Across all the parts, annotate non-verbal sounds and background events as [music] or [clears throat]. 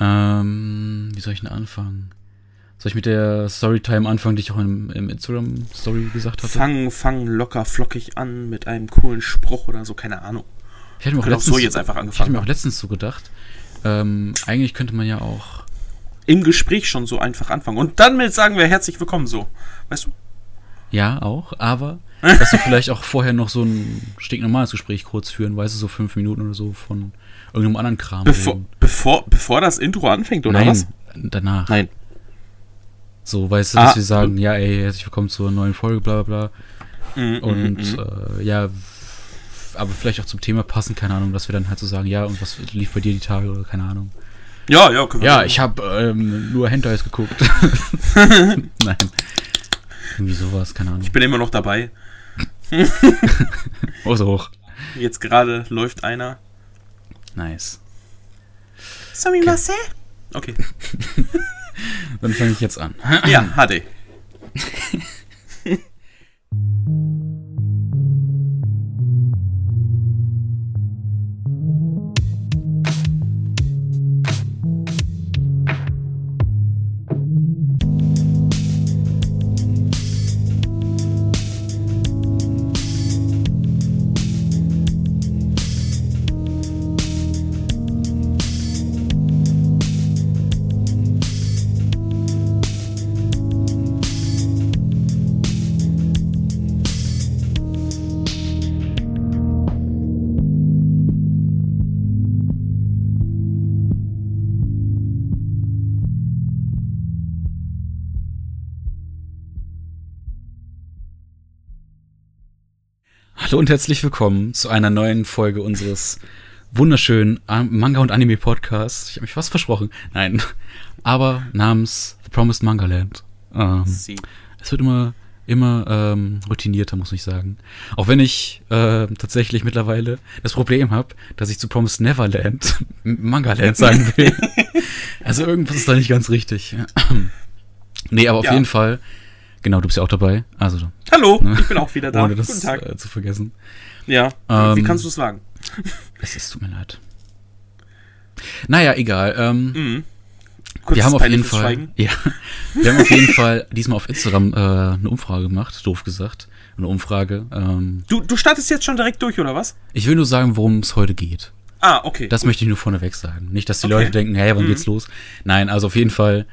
Ähm, wie soll ich denn anfangen? Soll ich mit der Storytime anfangen, die ich auch im, im Instagram-Story gesagt hatte? Fang, fang locker flockig an mit einem coolen Spruch oder so, keine Ahnung. Ich hätte mir auch, Können auch letztens, so jetzt einfach ich hätte angefangen. mir auch letztens so gedacht, ähm, eigentlich könnte man ja auch. Im Gespräch schon so einfach anfangen. Und dann mit sagen wir herzlich willkommen so. Weißt du? Ja, auch, aber [laughs] dass wir vielleicht auch vorher noch so ein stinknormales Gespräch kurz führen, weißt du, so fünf Minuten oder so von irgendeinem anderen Kram. Bevor, reden. bevor, bevor das Intro anfängt, oder Nein, was? danach. Nein. So, weißt du, Ah. dass wir sagen, ja, ey, herzlich willkommen zur neuen Folge, bla bla bla. Mhm, Und mhm, mhm. äh, ja, aber vielleicht auch zum Thema passen, keine Ahnung, dass wir dann halt so sagen, ja, und was lief bei dir die Tage oder keine Ahnung. Ja, ja, können wir Ja, ich habe ähm, nur Hentais geguckt. [laughs] [laughs] Nein. Irgendwie sowas, keine Ahnung. Ich bin immer noch dabei. [laughs] So hoch. Jetzt gerade läuft einer. Nice. Sami Okay. Okay. [laughs] Dann fange ich jetzt an. Ja, HD. [laughs] Hallo und herzlich willkommen zu einer neuen Folge unseres wunderschönen An- Manga- und Anime-Podcasts. Ich habe mich fast versprochen. Nein. Aber namens The Promised Manga Land. Ähm, es wird immer, immer ähm, routinierter, muss ich sagen. Auch wenn ich äh, tatsächlich mittlerweile das Problem habe, dass ich zu Promised Neverland [laughs] Manga Land sagen will. [laughs] also irgendwas ist da nicht ganz richtig. [clears throat] nee, aber auf Ja. jeden Fall. Genau, du bist ja auch dabei. Also, Hallo, ich bin auch wieder da. ohne das Guten Tag. Äh, zu vergessen. Ja, Ähm, wie kannst du es wagen? Es ist, tut mir leid. Naja, egal. Ähm, Mhm. wir haben auf jeden Fall. Schweigen. Ja, wir haben auf jeden Fall diesmal auf Instagram äh, eine Umfrage gemacht, doof gesagt. Eine Umfrage. Ähm, Du, du startest jetzt schon direkt durch, oder was? ich will nur sagen, worum es heute geht. Ah, okay. Das möchte ich nur vorneweg sagen. Nicht, dass die Okay. Leute denken, hey, wann Mhm. geht's los? Nein, also auf jeden Fall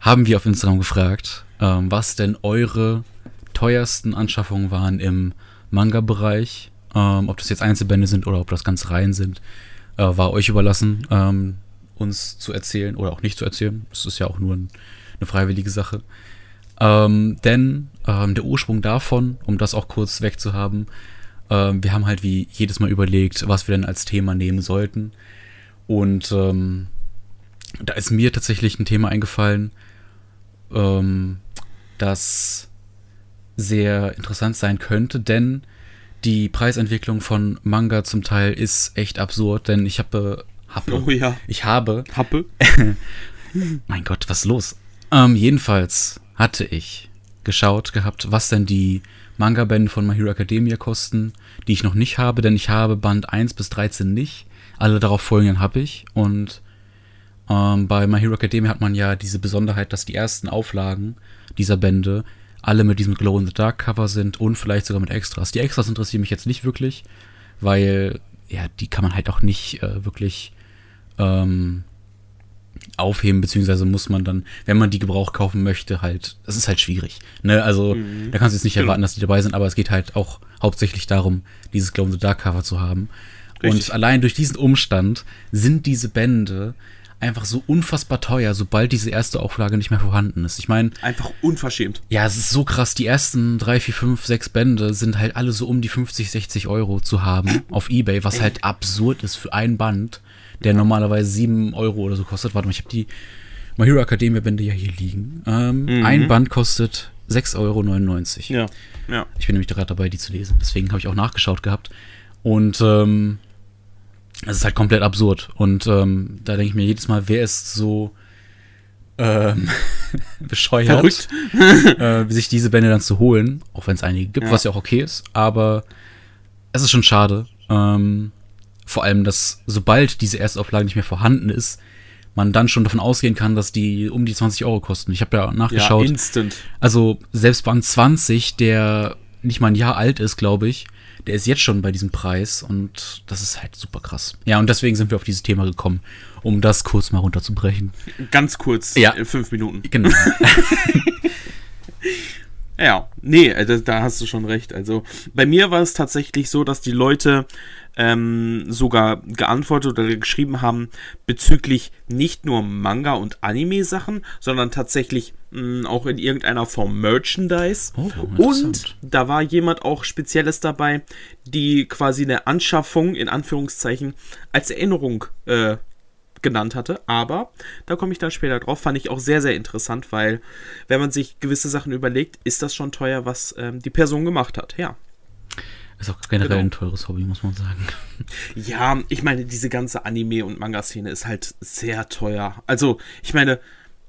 haben wir auf Instagram gefragt, ähm, was denn eure teuersten Anschaffungen waren im Manga-Bereich. Ähm, ob das jetzt Einzelbände sind oder ob das ganze Reihen sind, äh, war euch überlassen, ähm, uns zu erzählen oder auch nicht zu erzählen. Das ist ja auch nur ein, eine freiwillige Sache. Ähm, denn ähm, der Ursprung davon, um das auch kurz wegzuhaben, ähm, wir haben halt wie jedes Mal überlegt, was wir denn als Thema nehmen sollten. Und ähm, da ist mir tatsächlich ein Thema eingefallen, ähm, das sehr interessant sein könnte, denn die Preisentwicklung von Manga zum Teil ist echt absurd, denn ich habe, habe oh ja. ich habe Happe. [laughs] mein Gott, was ist los? Ähm, jedenfalls hatte ich geschaut gehabt, was denn die Manga-Bände von My Hero Academia kosten, die ich noch nicht habe, denn ich habe Band 1 bis 13 nicht. Alle darauf folgenden habe ich. Und ähm, bei My Hero Academia hat man ja diese Besonderheit, dass die ersten Auflagen dieser Bände alle mit diesem Glow-in-the-Dark-Cover sind und vielleicht sogar mit Extras. Die Extras interessieren mich jetzt nicht wirklich, weil, ja, die kann man halt auch nicht äh, wirklich ähm, aufheben, beziehungsweise muss man dann, wenn man die Gebrauch kaufen möchte, halt, das ist halt schwierig. Ne? Also, Mhm. da kannst du jetzt nicht erwarten, dass die dabei sind, aber es geht halt auch hauptsächlich darum, dieses Glow in the Dark Cover zu haben. Richtig. Und allein durch diesen Umstand sind diese Bände einfach so unfassbar teuer, sobald diese erste Auflage nicht mehr vorhanden ist. Ich meine, Einfach unverschämt. ja, es ist so krass. Die ersten drei, vier, fünf, sechs Bände sind halt alle so um die 50, 60 Euro zu haben [clears throat] auf Ebay, was halt absurd ist für ein Band, der normalerweise 7 Euro oder so kostet. Warte mal, ich habe die My Hero Academia Bände ja hier liegen. Ähm, Mhm. Ein Band kostet 6,99 Euro. Ja. Ja. Ich bin nämlich gerade dabei, die zu lesen. Deswegen habe ich auch nachgeschaut gehabt. Und ähm, es ist halt komplett absurd. Und ähm, da denke ich mir jedes Mal, wer ist so ähm, [laughs] bescheuert, [laughs] äh, sich diese Bände dann zu holen, auch wenn es einige gibt, Ja. was ja auch okay ist. Aber es ist schon schade. Ähm, vor allem, dass sobald diese Erstauflage nicht mehr vorhanden ist, man dann schon davon ausgehen kann, dass die um die 20 Euro kosten. Ich habe ja Ja, nachgeschaut. instant. also selbst Band 20, der nicht mal ein Jahr alt ist, glaube ich, der ist jetzt schon bei diesem Preis und das ist halt super krass. Ja, und deswegen sind wir auf dieses Thema gekommen, um das kurz mal runterzubrechen. Ganz kurz, Ja. äh, fünf Minuten. Genau. [laughs] Ja, nee, äh, da, da hast du schon recht. Also bei mir war es tatsächlich so, dass die Leute ähm, sogar geantwortet oder geschrieben haben bezüglich nicht nur Manga und Anime-Sachen, sondern tatsächlich mh, auch in irgendeiner Form Merchandise. Oh, und da war jemand auch Spezielles dabei, die quasi eine Anschaffung in Anführungszeichen als Erinnerung äh, genannt hatte, aber da komme ich dann später drauf, fand ich auch sehr, sehr interessant, weil wenn man sich gewisse Sachen überlegt, ist das schon teuer, was ähm, die Person gemacht hat, ja. Ist auch generell Genau. ein teures Hobby, muss man sagen. [laughs] Ja, ich meine, diese ganze Anime- und Manga-Szene ist halt sehr teuer. Also, ich meine,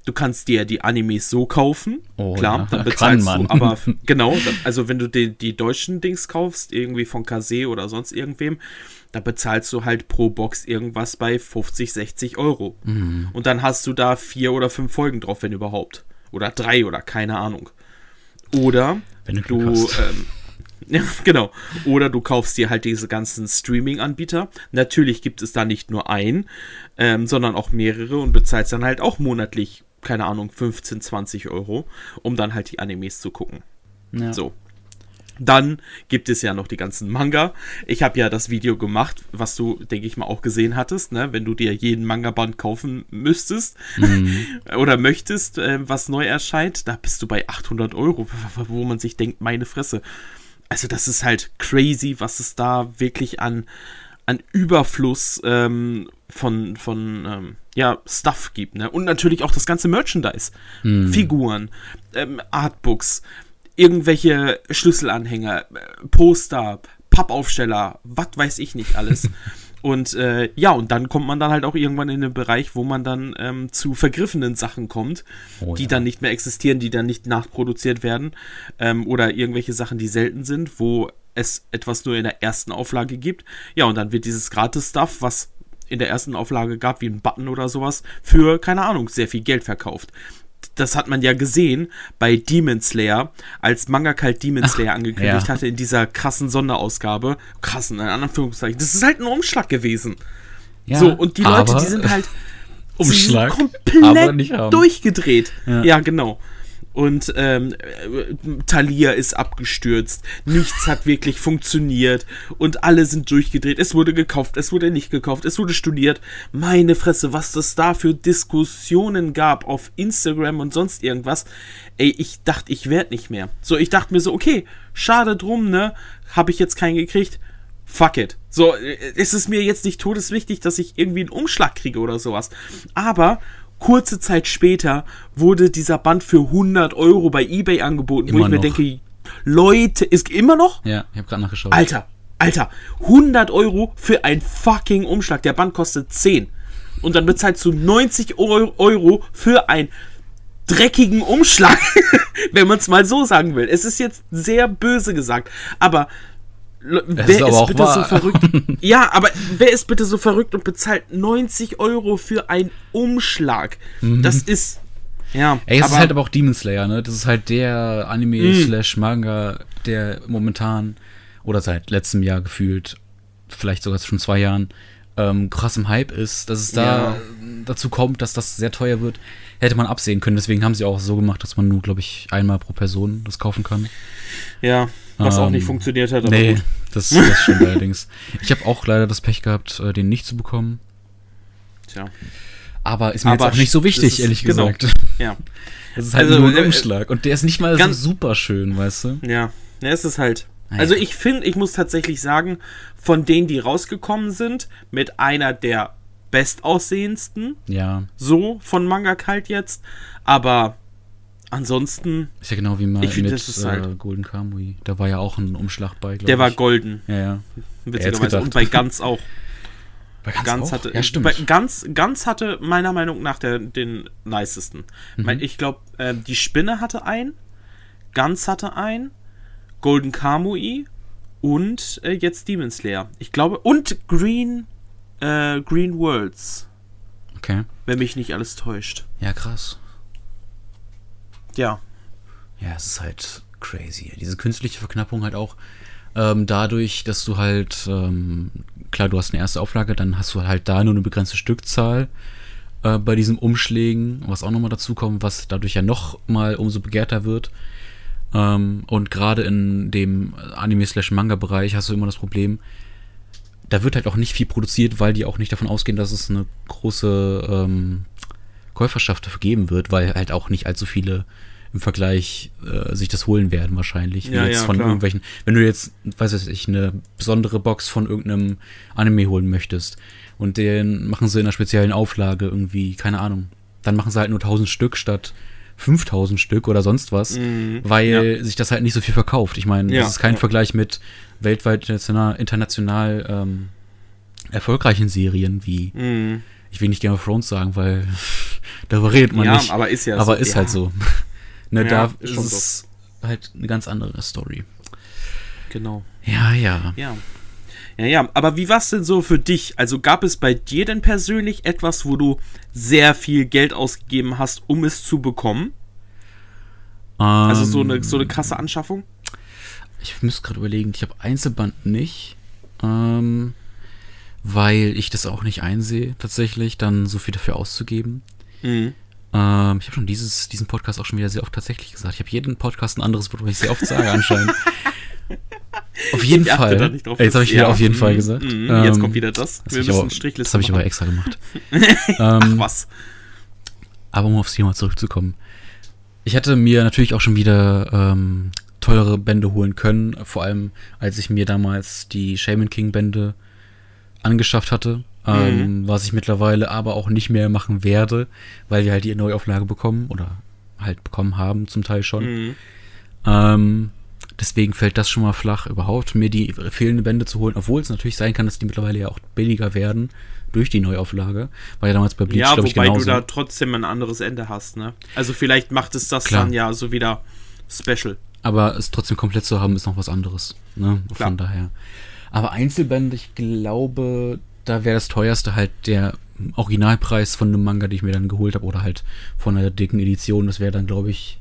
du kannst dir die Animes so kaufen, Oh, klar, ja, dann [laughs] bezahlst man. du, aber [laughs] genau, also wenn du die, die deutschen Dings kaufst, irgendwie von Kase oder sonst irgendwem, da bezahlst du halt pro Box irgendwas bei 50, 60 Euro. Mhm. Und dann hast du da vier oder fünf Folgen drauf, wenn überhaupt. Oder drei oder keine Ahnung. Oder Wenn du du, ähm, ja, [laughs] genau. Oder du kaufst dir halt diese ganzen Streaming-Anbieter. Natürlich gibt es da nicht nur einen, ähm, sondern auch mehrere und bezahlst dann halt auch monatlich, keine Ahnung, 15, 20 Euro, um dann halt die Animes zu gucken. Ja. So. Dann gibt es ja noch die ganzen Manga. Ich habe ja das Video gemacht, was du, denke ich mal, auch gesehen hattest, ne? wenn du dir jeden Manga-Band kaufen müsstest [laughs] oder möchtest, äh, was neu erscheint, da bist du bei 800 Euro, wo man sich denkt, meine Fresse. Also das ist halt crazy, was es da wirklich an, an Überfluss ähm, von, von ähm, ja, Stuff gibt. Ne? Und natürlich auch das ganze Merchandise. Figuren, ähm, Artbooks, irgendwelche Schlüsselanhänger, äh, Poster, Pappaufsteller, was weiß ich nicht alles. [laughs] Und äh, ja, und dann kommt man dann halt auch irgendwann in den Bereich, wo man dann ähm, zu vergriffenen Sachen kommt, Oh die ja. dann nicht mehr existieren, die dann nicht nachproduziert werden. Ähm, oder irgendwelche Sachen, die selten sind, wo es etwas nur in der ersten Auflage gibt. Ja, und dann wird dieses Gratis-Stuff, was in der ersten Auflage gab, wie ein Button oder sowas, für, keine Ahnung, sehr viel Geld verkauft. Das hat man ja gesehen bei Demon Slayer, als Manga Kalt Demon Slayer angekündigt ja. hatte in dieser krassen Sonderausgabe. Krassen, in Anführungszeichen. Das ist halt ein Umschlag gewesen. Ja, so, und die Leute, aber- die sind halt [laughs] Umschlag, komplett durchgedreht. Ja. Ja. genau. Und ähm, äh, Thalia ist abgestürzt. Nichts hat wirklich funktioniert. Und alle sind durchgedreht. Es wurde gekauft, es wurde nicht gekauft, es wurde studiert. Meine Fresse, was das da für Diskussionen gab auf Instagram und sonst irgendwas. Ey, ich dachte, ich werd nicht mehr. So, ich dachte mir so, okay, schade drum, ne? Habe ich jetzt keinen gekriegt fuck it. So, äh, es ist mir jetzt nicht todeswichtig, dass ich irgendwie einen Umschlag kriege oder sowas. Aber kurze Zeit später wurde dieser Band für 100 Euro bei eBay angeboten, wo Immer ich mir noch. denke, Leute, ist immer noch? Ja, ich habe gerade nachgeschaut. Alter, Alter, 100 Euro für ein fucking Umschlag. Der Band kostet 10. Und dann bezahlst du 90 Eu- Euro für einen dreckigen Umschlag, [laughs] wenn man es mal so sagen will. Es ist jetzt sehr böse gesagt, aber wer ist ist, bitte so wahr. verrückt? [laughs] ja, aber wer ist bitte so verrückt und bezahlt 90 Euro für einen Umschlag? Das ist ja, Mhm. Ey, es aber, ist halt aber auch Demon Slayer, ne? Das ist halt der Anime Mhm. der momentan oder seit letztem Jahr gefühlt, vielleicht sogar schon zwei Jahren, ähm, krass im Hype ist, dass es da Ja. dazu kommt, dass das sehr teuer wird, hätte man absehen können. Deswegen haben sie auch so gemacht, dass man nur, glaube ich, einmal pro Person das kaufen kann. ja, was auch Ähm, nicht funktioniert hat. Nee, gut. das, das stimmt allerdings. Ich habe auch leider das Pech gehabt, äh, den nicht zu bekommen. Tja, Aber ist mir Aber jetzt auch nicht so wichtig, ist- ehrlich genau. gesagt. ja. [laughs] Das ist halt Also, nur ein äh, Umschlag. Und der ist nicht mal so super schön, weißt du? Ja, ja, es ist halt. Naja. Also ich finde, ich muss tatsächlich sagen, von denen, die rausgekommen sind, mit einer der bestaussehendsten, Ja. so von Manga Kalt jetzt, aber ansonsten, Ist ja genau wie mal Ich find, mit das ist äh, halt- Golden Kamui. Da war ja auch ein Umschlag bei, der ich. war golden, Ja, ja. witzigerweise. Und bei Ganz auch. [laughs] Bei ganz, Ganz hatte, Ja, stimmt. Bei Ganz, Ganz hatte meiner Meinung nach der, den nicesten. Mhm. Ich glaube, äh, die Spinne hatte einen, Ganz hatte einen, Golden Kamui und äh, jetzt Demon Slayer. Ich glaube, und Green, äh, Green Worlds. Okay. Wenn mich nicht alles täuscht. Ja, krass. Ja. Ja, es ist halt crazy. Diese künstliche Verknappung halt auch ähm, dadurch, dass du halt, ähm, klar, du hast eine erste Auflage, dann hast du halt da nur eine begrenzte Stückzahl äh, bei diesen Umschlägen, was auch nochmal dazu kommt, was dadurch ja noch mal umso begehrter wird. Ähm, und gerade in dem Anime-Slash-Manga-Bereich hast du immer das Problem, da wird halt auch nicht viel produziert, weil die auch nicht davon ausgehen, dass es eine große ähm, Käuferschaft dafür geben wird, weil halt auch nicht allzu viele im Vergleich äh, sich das holen werden wahrscheinlich. Ja, jetzt ja, von klar. irgendwelchen, wenn du jetzt, weiß ich, eine besondere Box von irgendeinem Anime holen möchtest und den machen sie in einer speziellen Auflage irgendwie, keine Ahnung, dann machen sie halt nur 1000 Stück statt 5000 Stück oder sonst was, Mhm. weil sich das halt nicht so viel verkauft. Ich meine, Ja, das ist kein ja. Vergleich mit weltweit international, international ähm, erfolgreichen Serien wie, Mhm. ich will nicht Game of Thrones sagen, weil [laughs] darüber redet man Ja, nicht. aber ist ja aber so. ist ja. halt so. [laughs] ne, Ja, da ist es halt eine ganz andere Story. Genau. Ja, ja. Ja. Ja, ja, aber wie war's denn so für dich? Also gab es bei dir denn persönlich etwas, wo du sehr viel Geld ausgegeben hast, um es zu bekommen? Also so eine, so eine krasse Anschaffung? Ich müsste gerade überlegen, ich habe Einzelband nicht, ähm, weil ich das auch nicht einsehe, tatsächlich, dann so viel dafür auszugeben. Mhm. Ähm, ich habe schon dieses, diesen Podcast auch schon wieder sehr oft tatsächlich gesagt. Ich habe jeden Podcast ein anderes Wort, was ich sehr oft sage anscheinend. [laughs] auf jeden Ich Fall. da nicht drauf. Jetzt habe ich wieder Ja, auf jeden Fall mhm, gesagt. mhm, Ähm, Jetzt kommt wieder das. Das Wir habe ich, müssen aber- Strichliste das hab ich aber extra gemacht. [laughs] Ach, ähm, was? Aber um aufs Thema zurückzukommen. Ich hätte mir natürlich auch schon wieder ähm, teure Bände holen können, vor allem als ich mir damals die Shaman King Bände angeschafft hatte, ähm, was ich mittlerweile aber auch nicht mehr machen werde, weil wir halt die Neuauflage bekommen oder halt bekommen haben, zum Teil schon. Mhm. Ähm, deswegen fällt das schon mal flach, überhaupt mir die fehlenden Bände zu holen, obwohl es natürlich sein kann, dass die mittlerweile ja auch billiger werden durch die Neuauflage. War ja damals bei Bleach, Ja, glaube ich, wobei genauso. du da trotzdem ein anderes Ende hast, ne? Also vielleicht macht es das Klar. dann ja so wieder special. Aber es trotzdem komplett zu haben, ist noch was anderes. Ne? Klar. Von daher. Aber Einzelbände, ich glaube, da wäre das teuerste halt der Originalpreis von einem Manga, den ich mir dann geholt habe, oder halt von einer dicken Edition. Das wäre dann, glaube ich.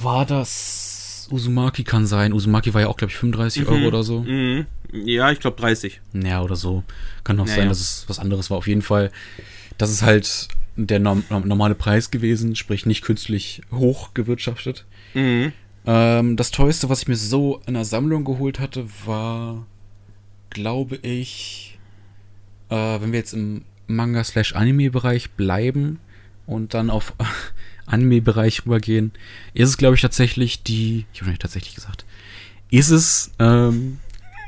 War das. Uzumaki kann sein. Uzumaki war ja auch, glaube ich, 35 Euro oder so. Mhm. Ja, ich glaube 30. Ja, oder so. Kann auch Ja, sein, dass es was anderes war. Auf jeden Fall, das ist halt der norm normale Preis gewesen, sprich nicht künstlich hoch gewirtschaftet. Mhm. Ähm, das teuerste, was ich mir so in der Sammlung geholt hatte, war, glaube ich, äh, wenn wir jetzt im Manga-Anime-Bereich bleiben und dann auf [laughs] Anime-Bereich rübergehen, ist es, glaube ich, tatsächlich die, ich habe nicht tatsächlich gesagt, ist es ähm,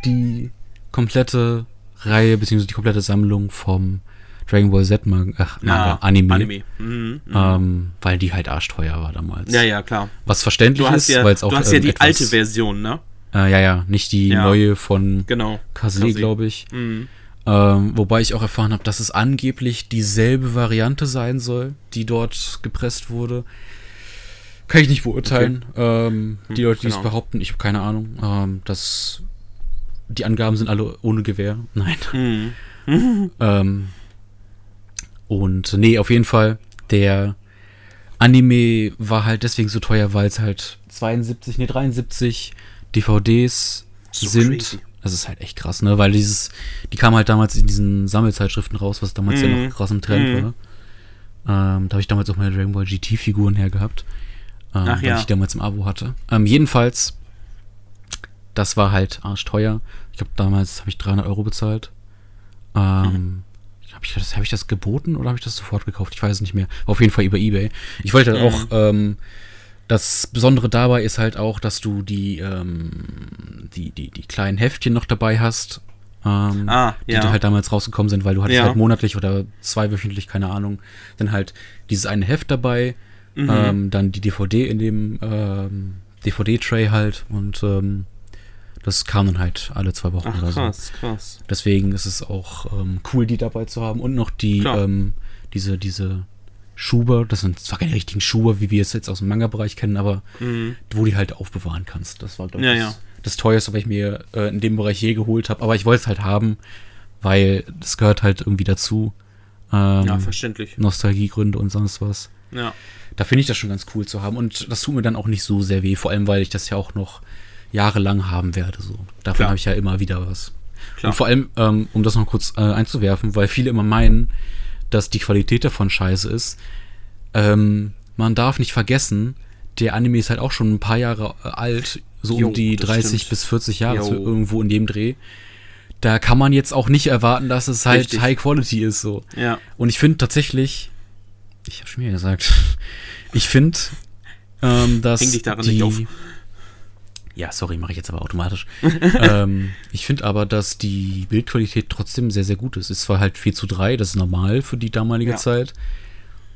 die komplette Reihe, beziehungsweise die komplette Sammlung vom Dragon Ball Z Manga, ach, Manga Ah, Anime, Anime. Mhm. mhm. Ähm, weil die halt arschteuer war damals. ja, ja, klar. Was verständlich ist, ja, weil es auch du hast ja ähm, die etwas, alte Version, ne? Äh, ja, ja, nicht die Ja. neue von Genau. Kase. glaube ich. Mhm. Ähm, wobei ich auch erfahren habe, dass es angeblich dieselbe Variante sein soll, die dort gepresst wurde. Kann ich nicht beurteilen. Ähm, die Hm, Leute, die es genau. behaupten, ich habe keine Ahnung. Ähm, das, die Angaben sind alle ohne Gewehr. [laughs] Nein. Mhm. [laughs] Ähm, und nee, auf jeden Fall, der Anime war halt deswegen so teuer, weil es halt 72, nee, 73 DVDs So sind. crazy. Das ist halt echt krass, ne? Weil dieses, die kamen halt damals in diesen Sammelzeitschriften raus, was damals ja Mhm. noch krass im Trend Mhm. war. Ähm, da habe ich damals auch meine Dragon Ball GT-Figuren hergehabt. Ähm, Ach weil ja. ich die damals im Abo hatte. Ähm, jedenfalls, das war halt arschteuer. Ich glaube, damals habe ich 300 Euro bezahlt. Ähm, habe ich, das, hab ich das geboten oder habe ich das sofort gekauft? Ich weiß es nicht mehr. Auf jeden Fall über Ebay. Ich wollte halt Mhm. auch, ähm, das Besondere dabei ist halt auch, dass du die, ähm, die, die, die kleinen Heftchen noch dabei hast. Ähm, Ah, die ja. da halt damals rausgekommen sind, weil du hattest Ja. halt monatlich oder zweiwöchentlich, keine Ahnung, dann halt dieses eine Heft dabei, Mhm. ähm, dann die DVD in dem ähm, DVD-Tray halt und ähm, das kam dann halt alle zwei Wochen Ach, oder so. krass, krass. Deswegen ist es auch ähm, cool, die dabei zu haben und noch die, ähm, diese, diese Schuber, das sind zwar keine richtigen Schuber, wie wir es jetzt aus dem Manga-Bereich kennen, aber Mhm. wo die halt aufbewahren kannst. Das war, glaube Ja, ich, ja. das, das teuerste, was ich mir äh, in dem Bereich je geholt habe. Aber ich wollte es halt haben, weil das gehört halt irgendwie dazu. Ähm, ja, verständlich. Nostalgiegründe und sonst was. Ja. Da finde ich das schon ganz cool zu haben. Und das tut mir dann auch nicht so sehr weh, vor allem weil ich das ja auch noch jahrelang haben werde. So. Davon habe ich ja immer wieder was. Klar. Und vor allem, ähm, um das noch kurz äh, einzuwerfen, weil viele immer meinen, dass die Qualität davon scheiße ist. Ähm, man darf nicht vergessen, der Anime ist halt auch schon ein paar Jahre äh, alt, so Jo, um die das 30 stimmt. bis 40 Jahre, so irgendwo in dem Dreh. Da kann man jetzt auch nicht erwarten, dass es halt Richtig. High Quality ist, so. Ja. Und ich finde tatsächlich, ich habe schon wieder gesagt, [laughs] ich finde, ähm, dass Häng dich daran die, nicht auf. Ja, sorry, mache ich jetzt aber automatisch. [laughs] ähm, ich finde aber, dass die Bildqualität trotzdem sehr, sehr gut ist. Ist zwar halt 4 zu 3, das ist normal für die damalige Ja. Zeit.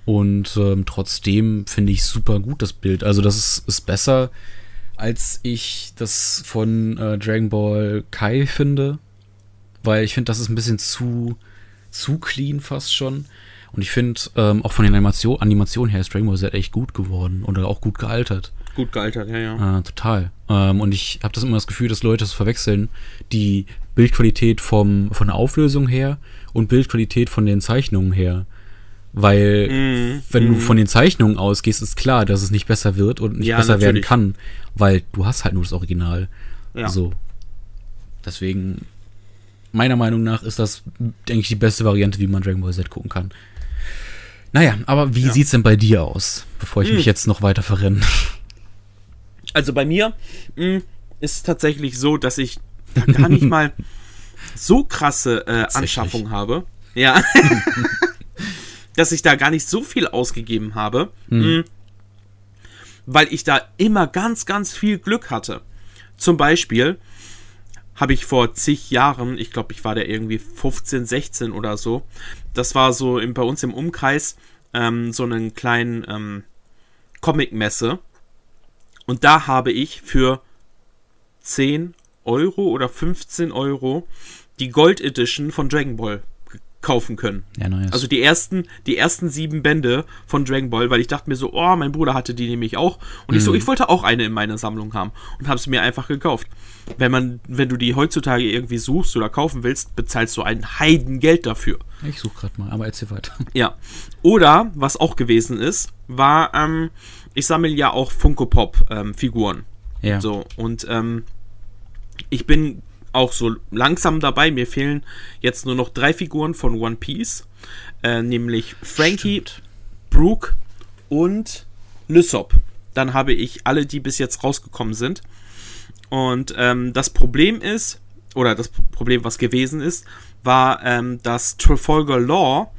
Und ähm, trotzdem finde ich super gut das Bild. Also das ist, ist besser, als ich das von äh, Dragon Ball Kai finde. Weil ich finde, das ist ein bisschen zu, zu clean fast schon. Und ich finde, ähm, auch von den Animation, Animationen her ist Dragon Ball Z echt gut geworden. Oder auch gut gealtert. Gut gealtert, ja, ja. Äh, total. Ähm, und ich habe das immer das Gefühl, dass Leute das verwechseln. Die Bildqualität vom, von der Auflösung her und Bildqualität von den Zeichnungen her. Weil, Mhm, wenn du mhm. von den Zeichnungen ausgehst, ist klar, dass es nicht besser wird und nicht Ja, besser werden natürlich. kann. Weil du hast halt nur das Original. Ja. So. Deswegen, meiner Meinung nach, ist das, denke ich, die beste Variante, wie man Dragon Ball Z gucken kann. Naja, aber wie Ja. sieht's denn bei dir aus, bevor ich Hm. mich jetzt noch weiter verrenne? Also bei mir mh, ist es tatsächlich so, dass ich da [laughs] gar nicht mal so krasse äh. Anschaffung habe. Ja. [laughs] dass ich da gar nicht so viel ausgegeben habe. Mh, weil ich da immer ganz, ganz viel Glück hatte. Zum Beispiel habe ich vor zig Jahren, ich glaube, ich war da irgendwie 15, 16 oder so, das war so im, bei uns im Umkreis ähm, so einen kleinen ähm, Comic-Messe. Und da habe ich für 10 Euro oder 15 Euro die Gold Edition von Dragon Ball kaufen können. Ja. Also die ersten, die ersten sieben Bände von Dragon Ball, weil ich dachte mir so, oh, mein Bruder hatte die nämlich auch. Und ich so, ich wollte auch eine in meiner Sammlung haben und habe sie mir einfach gekauft. Wenn man, wenn du die heutzutage irgendwie suchst oder kaufen willst, bezahlst du ein Heidengeld dafür. Ich suche gerade mal, aber erzähl weiter. Ja. Oder, was auch gewesen ist, war, ähm, ich sammle ja auch Funko Pop ähm, Figuren. Ja. So, und ähm, ich bin auch so langsam dabei. Mir fehlen jetzt nur noch drei Figuren von One Piece. Äh, nämlich Frankie, Stimmt. Brooke und Lysop. Dann habe ich alle, die bis jetzt rausgekommen sind. Und ähm, das Problem ist, oder das Problem, was gewesen ist, war, ähm, dass Trafalgar Law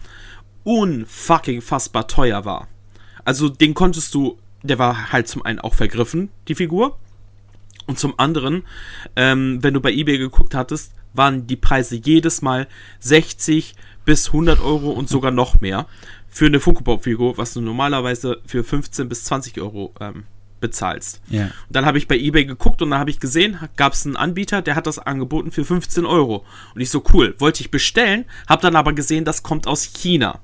unfucking fassbar teuer war. Also den konntest du, der war halt zum einen auch vergriffen, die Figur. Und zum anderen, ähm, wenn du bei eBay geguckt hattest, waren die Preise jedes Mal 60 bis 100 Euro und sogar noch mehr für eine Funko Pop Figur, was du normalerweise für 15 bis 20 Euro ähm, bezahlst. Ja. Und dann habe ich bei eBay geguckt und dann habe ich gesehen, gab es einen Anbieter, der hat das angeboten für 15 Euro. Und ich so, cool, wollte ich bestellen, habe dann aber gesehen, das kommt aus China.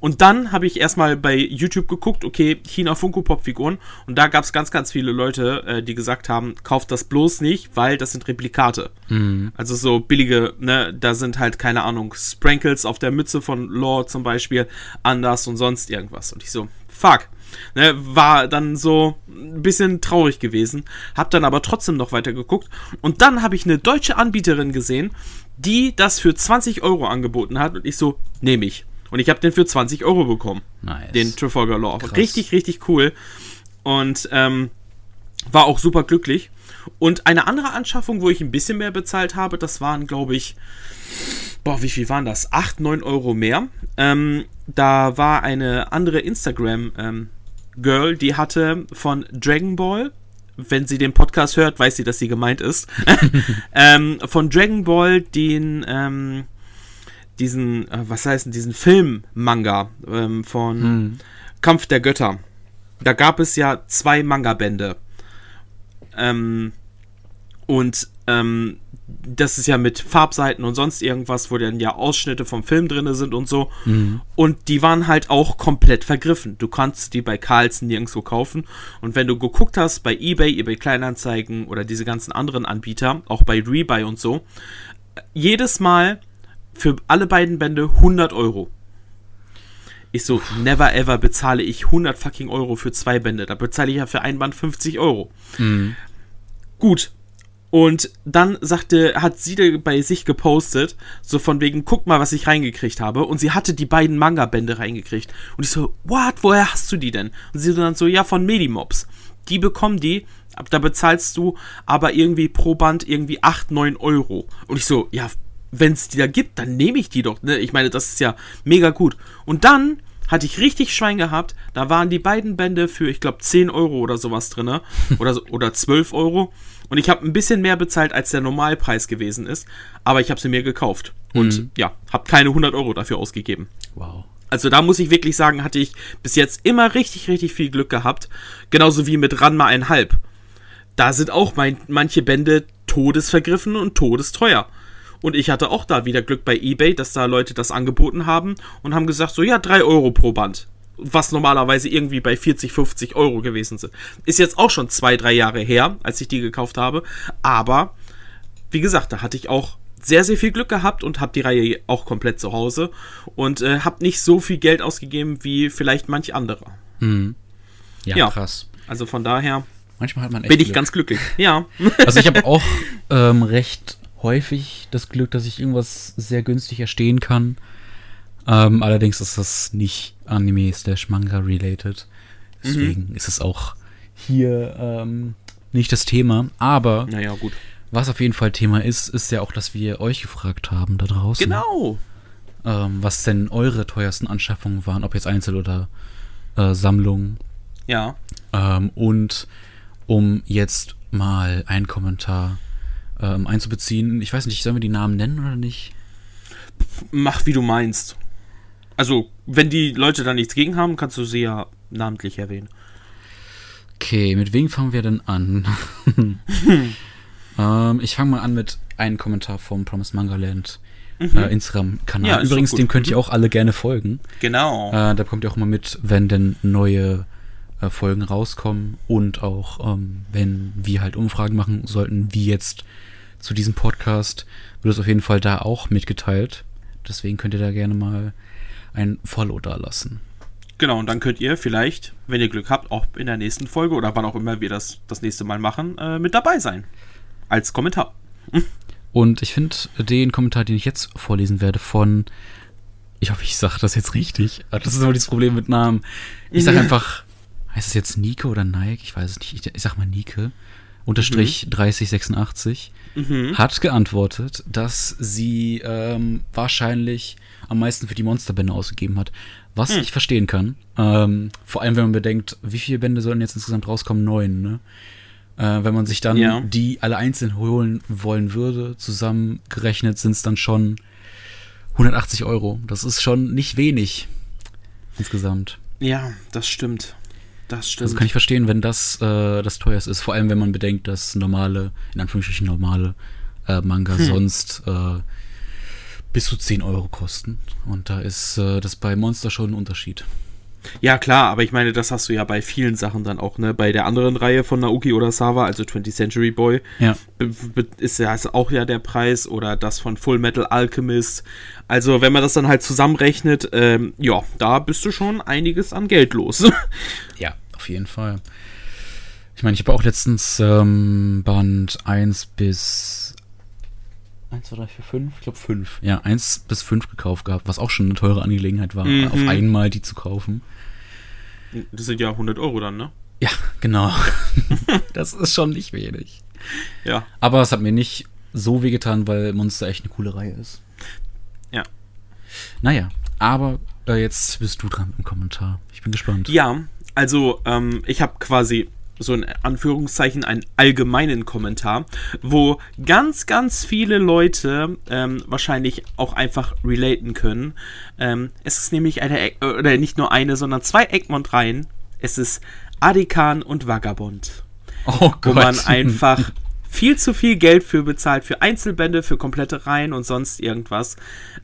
Und dann habe ich erstmal bei YouTube geguckt, okay, China Funko Pop Figuren. Und da gab es ganz, ganz viele Leute, äh, die gesagt haben, kauft das bloß nicht, weil das sind Replikate. Mhm. Also so billige, ne, da sind halt, keine Ahnung, Sprinkles auf der Mütze von Law zum Beispiel anders und sonst irgendwas. Und ich so, fuck. Ne, war dann so ein bisschen traurig gewesen. Hab dann aber trotzdem noch weiter geguckt. Und dann habe ich eine deutsche Anbieterin gesehen, die das für 20 Euro angeboten hat. Und ich so, nehme ich. Und ich habe den für 20 Euro bekommen. Nice. Den Trafalgar Law. Krass. Richtig, richtig cool. Und ähm, war auch super glücklich. Und eine andere Anschaffung, wo ich ein bisschen mehr bezahlt habe, das waren, glaube ich, boah, wie viel waren das? 8, 9 Euro mehr. Ähm, da war eine andere Instagram-Girl, die hatte von Dragon Ball, wenn sie den Podcast hört, weiß sie, dass sie gemeint ist, [laughs] ähm, von Dragon Ball den, ähm, diesen, äh, was heißt denn, diesen Film-Manga ähm, von Hm. Kampf der Götter. Da gab es ja zwei Manga-Bände. Ähm, und ähm, das ist ja mit Farbseiten und sonst irgendwas, wo dann ja Ausschnitte vom Film drin sind und so. Mhm. Und die waren halt auch komplett vergriffen. Du kannst die bei Carlsen nirgendwo kaufen. Und wenn du geguckt hast bei eBay, eBay Kleinanzeigen oder diese ganzen anderen Anbieter, auch bei Rebuy und so, jedes Mal für alle beiden Bände 100 Euro. Ich so, never ever bezahle ich 100 fucking Euro für zwei Bände. Da bezahle ich ja für ein Band 50 Euro. Mhm. Gut. Und dann sagte, hat sie bei sich gepostet, so von wegen, guck mal, was ich reingekriegt habe. Und sie hatte die beiden Manga-Bände reingekriegt. Und ich so, what, woher hast du die denn? Und sie dann so, ja, von Medimobs. Die bekommen die, da bezahlst du aber irgendwie pro Band irgendwie 8, 9 Euro. Und ich so, ja, wenn es die da gibt, dann nehme ich die doch. Ne? Ich meine, das ist ja mega gut. Und dann hatte ich richtig Schwein gehabt. Da waren die beiden Bände für, ich glaube, 10 Euro oder sowas drin. [laughs] Oder, so, oder 12 Euro. Und ich habe ein bisschen mehr bezahlt, als der Normalpreis gewesen ist. Aber ich habe sie mir gekauft. Und Mhm. ja, habe keine 100 Euro dafür ausgegeben. Wow. Also da muss ich wirklich sagen, hatte ich bis jetzt immer richtig, richtig viel Glück gehabt. Genauso wie mit Ranma 1,5. Da sind auch mein, manche Bände todesvergriffen und todesteuer. Und ich hatte auch da wieder Glück bei eBay, dass da Leute das angeboten haben und haben gesagt, so ja, 3 Euro pro Band. Was normalerweise irgendwie bei 40, 50 Euro gewesen sind. Ist jetzt auch schon zwei, drei Jahre her, als ich die gekauft habe. Aber, wie gesagt, da hatte ich auch sehr, sehr viel Glück gehabt und habe die Reihe auch komplett zu Hause. Und äh, habe nicht so viel Geld ausgegeben wie vielleicht manch anderer. Mhm. Ja, Ja. krass. Also von daher Manchmal hat man echt bin ich Glück. ganz glücklich. Ja. Also ich habe [laughs] auch ähm, recht häufig das Glück, dass ich irgendwas sehr günstig erstehen kann. Ähm, allerdings ist das nicht Anime slash Manga related. Deswegen ist es auch hier ähm, nicht das Thema. Aber Naja, gut. was auf jeden Fall Thema ist, ist ja auch, dass wir euch gefragt haben da draußen, Genau. ähm, was denn eure teuersten Anschaffungen waren, ob jetzt Einzel- oder äh, Sammlungen. Ja. Ähm, und um jetzt mal einen Kommentar ähm, einzubeziehen, ich weiß nicht, sollen wir die Namen nennen oder nicht? Mach wie du meinst. Also, wenn die Leute da nichts gegen haben, kannst du sie ja namentlich erwähnen. Okay, mit wem fangen wir denn an? [laughs] ähm, ich fange mal an mit einem Kommentar vom Promise Manga Land äh, Instagram-Kanal. Mhm. Ja, Übrigens, dem könnt ihr Mhm. auch alle gerne folgen. Genau. Äh, da bekommt ihr auch immer mit, wenn denn neue äh, Folgen rauskommen und auch, ähm, wenn wir halt Umfragen machen sollten, wie jetzt zu diesem Podcast, wird es auf jeden Fall da auch mitgeteilt. Deswegen könnt ihr da gerne mal ein Follow da lassen. Genau, und dann könnt ihr vielleicht, wenn ihr Glück habt, auch in der nächsten Folge oder wann auch immer wir das das nächste Mal machen, äh, mit dabei sein. Als Kommentar. [laughs] Und ich finde den Kommentar, den ich jetzt vorlesen werde, von, ich hoffe, ich sage das jetzt richtig. aber Das ist immer dieses Problem mit Namen. Ich sage einfach, heißt es jetzt Nike oder Nike? Ich weiß es nicht. Ich, ich sag mal Nike. Unterstrich 3086 Mhm. hat geantwortet, dass sie ähm, wahrscheinlich am meisten für die Monsterbände ausgegeben hat. Was Hm. ich verstehen kann. Ähm, vor allem, wenn man bedenkt, wie viele Bände sollen jetzt insgesamt rauskommen? Neun, ne? Äh, wenn man sich dann Ja. die alle einzeln holen wollen würde, zusammengerechnet sind es dann schon 180 Euro. Das ist schon nicht wenig insgesamt. Ja, das stimmt. Das stimmt. Also kann ich verstehen, wenn das äh, das teuerste ist. Vor allem, wenn man bedenkt, dass normale, in Anführungsstrichen normale äh, Manga Hm. sonst äh, bis zu 10 Euro kosten. Und da ist äh, das bei Monster schon ein Unterschied. Ja, klar, aber ich meine, das hast du ja bei vielen Sachen dann auch, ne? Bei der anderen Reihe von Naoki Urasawa, also 20th Century Boy, Ja. ist ja ist auch ja der Preis oder das von Full Metal Alchemist. Also, wenn man das dann halt zusammenrechnet, ähm, ja, da bist du schon einiges an Geld los. [laughs] [laughs] Ja, auf jeden Fall. Ich meine, ich habe auch letztens ähm, Band 1 bis 1, 2, 3, 4, 5, ich glaube 5. Ja, 1 bis 5 gekauft gehabt, was auch schon eine teure Angelegenheit war, Mhm. auf einmal die zu kaufen. das sind ja 100 Euro dann, ne? Ja, genau. [laughs] das ist schon nicht wenig. Ja. Aber es hat mir nicht so wehgetan, weil Monster echt eine coole Reihe ist. Ja. Naja, aber äh, jetzt bist du dran im Kommentar. Ich bin gespannt. Ja, also ähm, ich habe quasi so in Anführungszeichen einen allgemeinen Kommentar, wo ganz, ganz viele Leute ähm, wahrscheinlich auch einfach relaten können. Ähm, es ist nämlich eine, Eck- oder nicht nur eine, sondern zwei Egmont-Reihen. Es ist Adikan und Vagabond, Oh wo man [laughs] einfach viel zu viel Geld für bezahlt, für Einzelbände, für komplette Reihen und sonst irgendwas.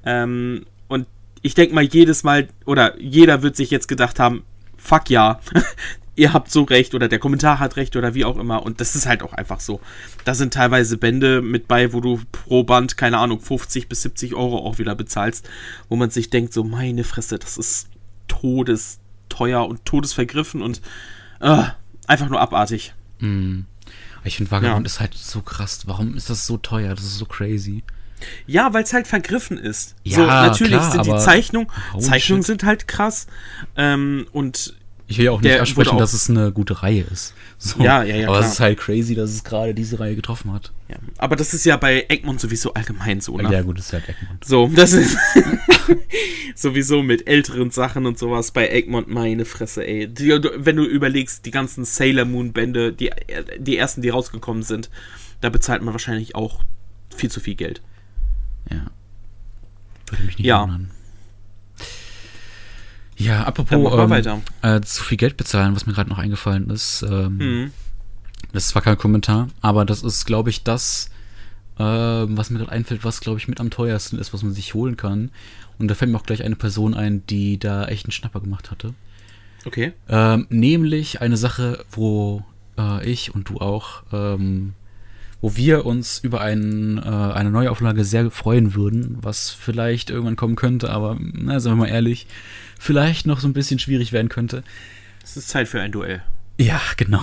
Ähm, und ich denke mal, jedes Mal, oder jeder wird sich jetzt gedacht haben, fuck ja, [laughs] ihr habt so recht oder der Kommentar hat recht oder wie auch immer. Und das ist halt auch einfach so. Da sind teilweise Bände mit bei, wo du pro Band, keine Ahnung, 50 bis 70 Euro auch wieder bezahlst, wo man sich denkt, so meine Fresse, das ist todesteuer und todesvergriffen und äh, einfach nur abartig. Mm. Ich finde Vagabond ja. ist halt so krass. Warum ist das so teuer? Das ist so crazy. Ja, weil es halt vergriffen ist. Ja, so, natürlich klar, sind die Zeichnungen, Zeichnungen sind halt krass. Ähm, und ich will ja auch nicht versprechen, dass es eine gute Reihe ist. So. Ja, ja, ja. Aber klar. es ist halt crazy, dass es gerade diese Reihe getroffen hat. Ja. Aber das ist ja bei Egmont sowieso allgemein so, ne? Ja, gut, das ist halt Egmont. So, das ist [laughs] sowieso mit älteren Sachen und sowas bei Egmont, meine Fresse, ey. Die, wenn du überlegst, die ganzen Sailor Moon Bände, die, die ersten, die rausgekommen sind, da bezahlt man wahrscheinlich auch viel zu viel Geld. Ja. Würde mich nicht ja. wundern. Ja, apropos ähm, äh, zu viel Geld bezahlen, was mir gerade noch eingefallen ist. Ähm, mhm. Das war kein Kommentar, aber das ist, glaube ich, das, äh, was mir gerade einfällt, was, glaube ich, mit am teuersten ist, was man sich holen kann. Und da fällt mir auch gleich eine Person ein, die da echt einen Schnapper gemacht hatte. Okay. Ähm, nämlich eine Sache, wo äh, ich und du auch ähm, wo wir uns über ein, äh, eine Neuauflage sehr freuen würden, was vielleicht irgendwann kommen könnte, aber na, sagen wir mal ehrlich, vielleicht noch so ein bisschen schwierig werden könnte. Es ist Zeit für ein Duell. Ja, genau.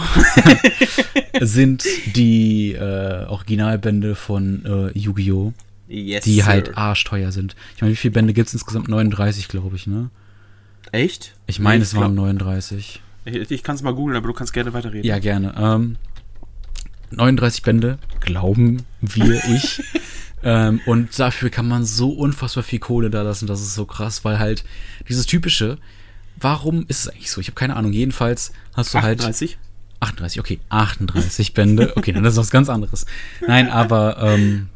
[laughs] sind die äh, Originalbände von äh, Yu-Gi-Oh! Yes, die halt sir. halt arschteuer sind. Ich meine, wie viele Bände gibt es insgesamt? 39, glaube ich, ne? Echt? Ich meine, nee, es waren 39. Ich, ich kann es mal googeln, aber du kannst gerne weiterreden. Ja, gerne. Ähm, 39 Bände, glauben wir, [laughs] ich. ähm, und dafür kann man so unfassbar viel Kohle da lassen, das ist so krass, weil halt dieses typische, warum ist es eigentlich so? Ich habe keine Ahnung. Jedenfalls hast du 38? halt. 38, okay, 38 Bände. Okay, dann ist das was ganz anderes. Nein, aber ähm,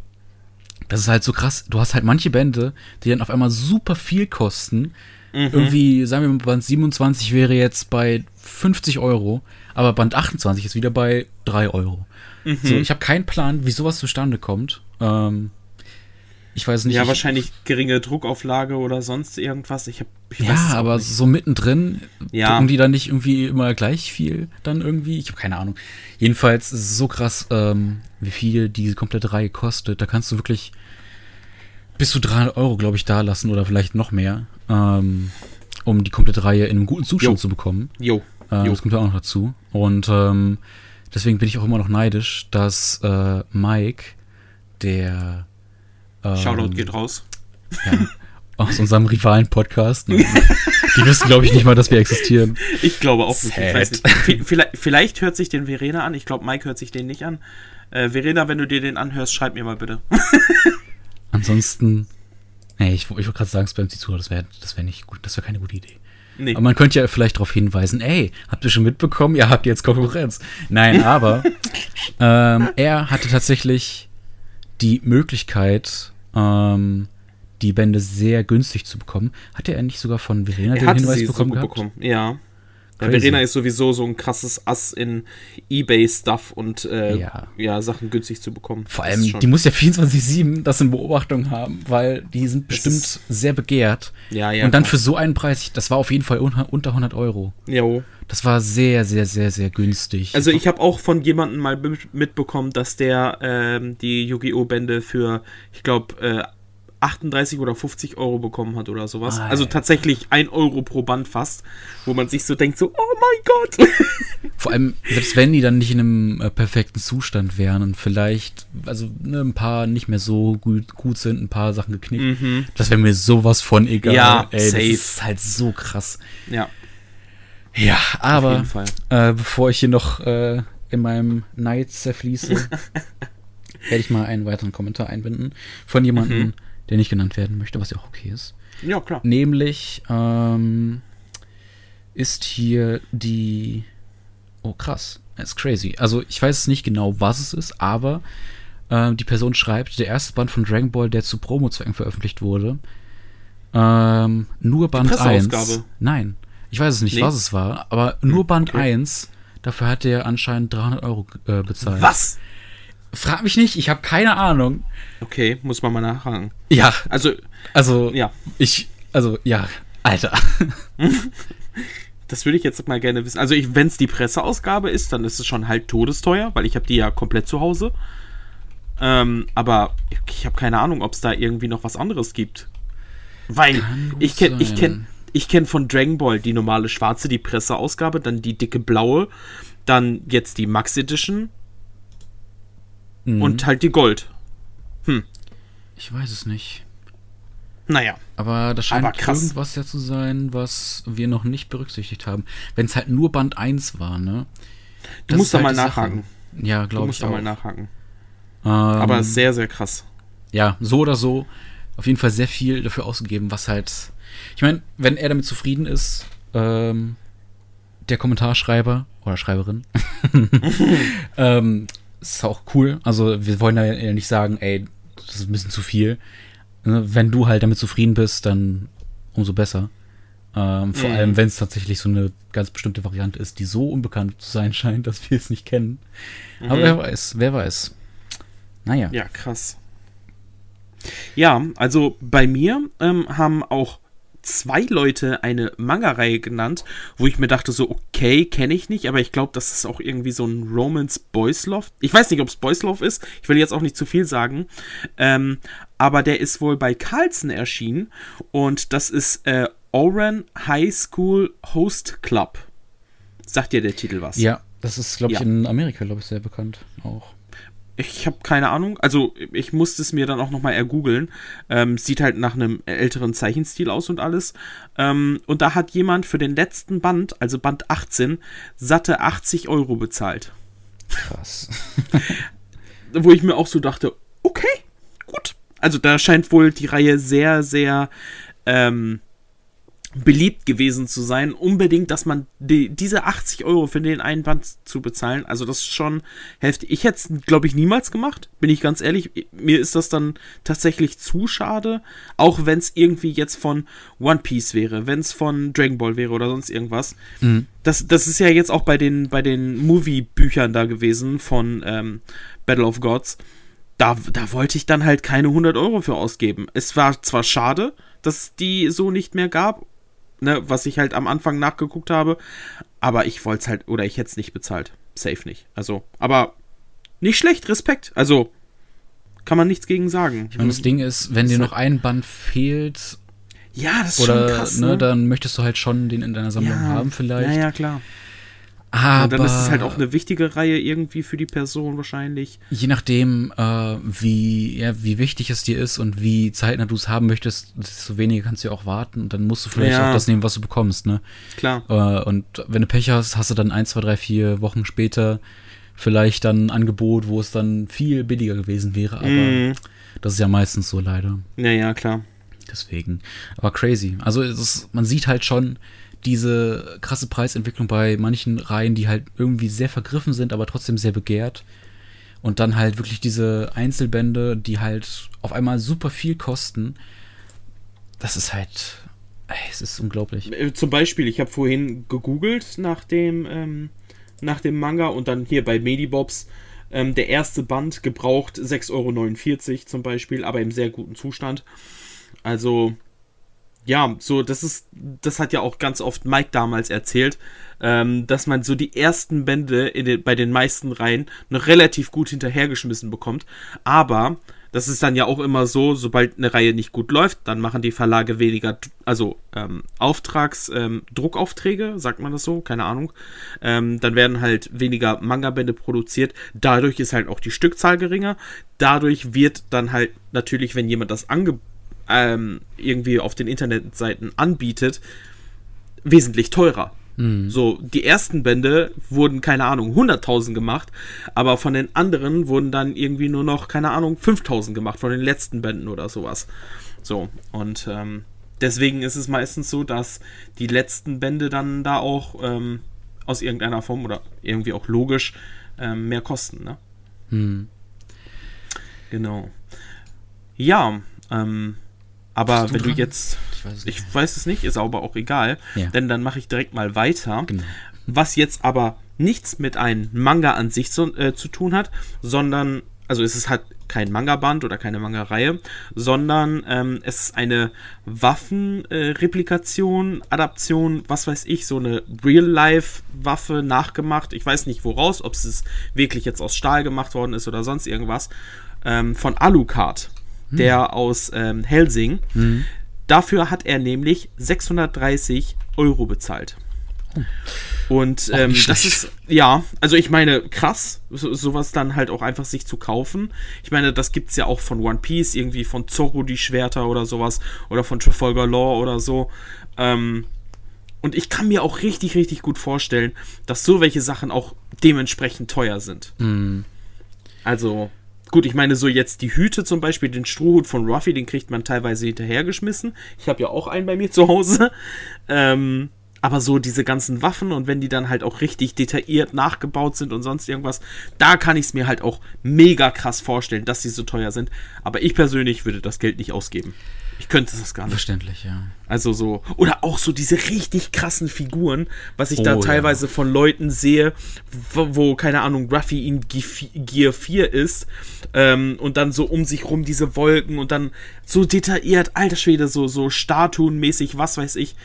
das ist halt so krass. Du hast halt manche Bände, die dann auf einmal super viel kosten. Mhm. Irgendwie, sagen wir mal, Band 27 wäre jetzt bei 50 Euro, aber Band 28 ist wieder bei 3 Euro. Mhm. So, ich habe keinen Plan, wie sowas zustande kommt. Ähm, ich weiß nicht. Ja, ich, wahrscheinlich geringe Druckauflage oder sonst irgendwas. Ich hab, ich ja, aber nicht. so mittendrin ja. drucken die dann nicht irgendwie immer gleich viel dann irgendwie. Ich habe keine Ahnung. Jedenfalls ist es so krass, ähm, wie viel diese komplette Reihe kostet. Da kannst du wirklich bis zu 300 Euro, glaube ich, da lassen oder vielleicht noch mehr, ähm, um die komplette Reihe in einem guten Zustand jo. zu bekommen. Jo. Äh. Das kommt ja auch noch dazu. Und ähm, Deswegen bin ich auch immer noch neidisch, dass äh, Mike, der ähm, Shoutout geht raus. Ja, aus unserem Rivalen-Podcast. Ne? Die wissen, glaube ich, nicht mal, dass wir existieren. Ich glaube auch nicht. nicht. Vielleicht, vielleicht, hört sich den Verena an. Ich glaube, Mike hört sich den nicht an. Äh, Verena, wenn du dir den anhörst, schreib mir mal bitte. Ansonsten, nee, ich, ich wollte gerade sagen, spam die Zuhörer, das wäre das wär nicht gut, das wäre keine gute Idee. Nee. Aber man könnte ja vielleicht darauf hinweisen, ey, habt ihr schon mitbekommen, ihr habt jetzt Konkurrenz. Nein, [laughs] aber ähm, er hatte tatsächlich die Möglichkeit, ähm, die Bände sehr günstig zu bekommen. Hatte er nicht sogar von Verena er den Hinweis bekommen, so bekommen? Ja. Crazy. Verena ist sowieso so ein krasses Ass in Ebay-Stuff und äh, ja. ja. Sachen günstig zu bekommen. Vor allem, die muss ja 24-7 das in Beobachtung haben, weil die sind bestimmt ist, sehr begehrt. Ja, ja. Und dann klar. für so einen Preis, das war auf jeden Fall unter, unter 100 Euro. Jo. Das war sehr, sehr, sehr, sehr günstig. Also ich habe auch von jemandem mal mitbekommen, dass der ähm, die Yu-Gi-Oh! Bände für, ich glaube, äh, 38 oder 50 Euro bekommen hat oder sowas. Alter. Also tatsächlich 1 Euro pro Band fast, wo man sich so denkt, so, oh mein Gott. [laughs] Vor allem, selbst wenn die dann nicht in einem äh, perfekten Zustand wären und vielleicht, also ne, ein paar nicht mehr so gut, gut sind, ein paar Sachen geknickt, mhm. das wäre mir sowas von egal. Ja, Ey, safe. das ist halt so krass. Ja. Ja, aber äh, bevor ich hier noch äh, in meinem Neid zerfließe, [laughs] werde ich mal einen weiteren Kommentar einbinden von jemandem, mhm der nicht genannt werden möchte, was ja auch okay ist. Ja, klar. Nämlich ähm, ist hier die. Oh, krass. Das ist crazy. Also, ich weiß nicht genau, was es ist, aber äh, die Person schreibt, der erste Band von Dragon Ball, der zu Promo-Zwecken veröffentlicht wurde, ähm, nur Band 1. Nein, ich weiß es nicht, nee. was es war, aber nur hm, Band okay. 1, dafür hat er anscheinend 300 Euro äh, bezahlt. Was? Frag mich nicht, ich habe keine Ahnung. Okay, muss man mal nachfragen. Ja, also, also, ja. Ich, also, ja, Alter. [laughs] das würde ich jetzt mal gerne wissen. Also, wenn es die Presseausgabe ist, dann ist es schon halt todesteuer, weil ich habe die ja komplett zu Hause. Ähm, aber ich habe keine Ahnung, ob es da irgendwie noch was anderes gibt. Weil ich kenne, ich kenne, ich kenne von Dragon Ball die normale schwarze, die Presseausgabe, dann die dicke blaue, dann jetzt die Max Edition mhm. und halt die Gold. Hm. Ich weiß es nicht. Naja. Aber das scheint aber irgendwas ja zu sein, was wir noch nicht berücksichtigt haben. Wenn es halt nur Band 1 war, ne? Du musst da halt mal nachhaken. Sache. Ja, glaube ich. Du musst da mal nachhaken. Ähm, aber sehr, sehr krass. Ja, so oder so. Auf jeden Fall sehr viel dafür ausgegeben, was halt. Ich meine, wenn er damit zufrieden ist, ähm, der Kommentarschreiber oder Schreiberin, [laughs] ähm, ist auch cool. Also, wir wollen ja nicht sagen, ey, das ist ein bisschen zu viel. Ne, wenn du halt damit zufrieden bist, dann umso besser. Ähm, vor mhm. allem, wenn es tatsächlich so eine ganz bestimmte Variante ist, die so unbekannt zu sein [laughs] scheint, dass wir es nicht kennen. Mhm. Aber wer weiß, wer weiß. Naja. Ja, krass. Ja, also bei mir ähm, haben auch zwei Leute eine Manga-Reihe genannt, wo ich mir dachte, so, okay, kenne ich nicht, aber ich glaube, das ist auch irgendwie so ein Romance Boys Love. Ich weiß nicht, ob es Boys Love ist, ich will jetzt auch nicht zu viel sagen, ähm, aber der ist wohl bei Carlson erschienen und das ist äh, Oran High School Host Club. Sagt dir der Titel was? Ja, das ist, glaube ich, ja. in Amerika, glaube ich, sehr bekannt auch. Ich habe keine Ahnung. Also ich musste es mir dann auch nochmal ergoogeln. Ähm, sieht halt nach einem älteren Zeichenstil aus und alles. Ähm, und da hat jemand für den letzten Band, also Band 18, satte 80 Euro bezahlt. Krass. [laughs] Wo ich mir auch so dachte, okay, gut. Also da scheint wohl die Reihe sehr, sehr ähm, beliebt gewesen zu sein, unbedingt, dass man die, diese 80 Euro für den einen Band zu bezahlen, also das ist schon heftig. Ich hätte es, glaube ich, niemals gemacht, bin ich ganz ehrlich. Mir ist das dann tatsächlich zu schade, auch wenn es irgendwie jetzt von One Piece wäre, wenn es von Dragon Ball wäre oder sonst irgendwas. Mhm. Das, das ist ja jetzt auch bei den, bei den Movie-Büchern da gewesen von ähm, Battle of Gods. Da, da wollte ich dann halt keine 100 Euro für ausgeben. Es war zwar schade, dass die so nicht mehr gab ne, was ich halt am Anfang nachgeguckt habe. Aber ich wollte es halt, oder ich hätte es nicht bezahlt. Safe nicht. Also, aber nicht schlecht, Respekt. Also, kann man nichts gegen sagen. Ich meine, das Ding ist, wenn dir noch ein Band fehlt. Ja, das ist oder, schon krass. Ne, ne, dann möchtest du halt schon den in deiner Sammlung ja, haben, vielleicht. Ja, ja, klar. Aber und dann ist es halt auch eine wichtige Reihe irgendwie für die Person wahrscheinlich. Je nachdem, äh, wie, ja, wie wichtig es dir ist und wie zeitnah du es haben möchtest, desto weniger kannst du ja auch warten und dann musst du vielleicht ja. auch das nehmen, was du bekommst, ne? Klar. Äh, und wenn du Pech hast, hast du dann ein, zwei, drei, vier Wochen später vielleicht dann ein Angebot, wo es dann viel billiger gewesen wäre, aber mm. das ist ja meistens so leider. Ja, ja, klar. Deswegen. Aber crazy. Also ist, man sieht halt schon, diese krasse Preisentwicklung bei manchen Reihen, die halt irgendwie sehr vergriffen sind, aber trotzdem sehr begehrt. Und dann halt wirklich diese Einzelbände, die halt auf einmal super viel kosten. Das ist halt. Es ist unglaublich. Äh, zum Beispiel, ich habe vorhin gegoogelt nach dem, ähm, nach dem Manga und dann hier bei Medibobs ähm, der erste Band gebraucht 6,49 Euro zum Beispiel, aber im sehr guten Zustand. Also ja, so, das ist, das hat ja auch ganz oft Mike damals erzählt, ähm, dass man so die ersten Bände den, bei den meisten Reihen noch relativ gut hinterhergeschmissen bekommt. Aber das ist dann ja auch immer so, sobald eine Reihe nicht gut läuft, dann machen die Verlage weniger, also ähm, Auftrags, ähm, Druckaufträge, sagt man das so, keine Ahnung. Ähm, dann werden halt weniger Manga-Bände produziert. Dadurch ist halt auch die Stückzahl geringer. Dadurch wird dann halt natürlich, wenn jemand das angeboten ähm, irgendwie auf den Internetseiten anbietet, wesentlich teurer. Mhm. So, die ersten Bände wurden, keine Ahnung, 100.000 gemacht, aber von den anderen wurden dann irgendwie nur noch, keine Ahnung, 5.000 gemacht, von den letzten Bänden oder sowas. So, und ähm, deswegen ist es meistens so, dass die letzten Bände dann da auch ähm, aus irgendeiner Form oder irgendwie auch logisch ähm, mehr kosten, ne? Mhm. Genau. Ja, ähm, aber wenn dran? du jetzt, ich weiß, ich weiß, es nicht, ist aber auch egal, ja. denn dann mache ich direkt mal weiter. Genau. Was jetzt aber nichts mit einem Manga an sich zu, äh, zu tun hat, sondern, also es ist halt kein Manga-Band oder keine Manga-Reihe, sondern ähm, es ist eine Waffenreplikation, äh, Adaption, was weiß ich, so eine Real-Life-Waffe nachgemacht. Ich weiß nicht woraus, ob es wirklich jetzt aus Stahl gemacht worden ist oder sonst irgendwas. Ähm, von Alucard der hm. aus ähm, Helsing. Hm. Dafür hat er nämlich 630 Euro bezahlt. Und ähm, das ist, ja, also ich meine, krass, so, sowas dann halt auch einfach sich zu kaufen. Ich meine, das gibt's ja auch von One Piece, irgendwie von Zorro die Schwerter oder sowas, oder von Trafalgar Law oder so. Ähm, und ich kann mir auch richtig, richtig gut vorstellen, dass so welche Sachen auch dementsprechend teuer sind. Mhm. Also, gut, ich meine, so jetzt die Hüte zum Beispiel, den Strohhut von Ruffy, den kriegt man teilweise hinterhergeschmissen. Ich habe ja auch einen bei mir zu Hause. Ähm, aber so diese ganzen Waffen und wenn die dann halt auch richtig detailliert nachgebaut sind und sonst irgendwas, da kann ich es mir halt auch mega krass vorstellen, dass sie so teuer sind. Aber ich persönlich würde das Geld nicht ausgeben. Ich könnte das gar nicht. Verständlich, ja. Also so, oder auch so diese richtig krassen Figuren, was ich Oh, da ja. teilweise von Leuten sehe, wo, wo keine Ahnung, Ruffy in Ge- Gear 4 ist ähm, und dann so um sich rum diese Wolken und dann so detailliert, alter Schwede, so, so Statuenmäßig, was weiß ich.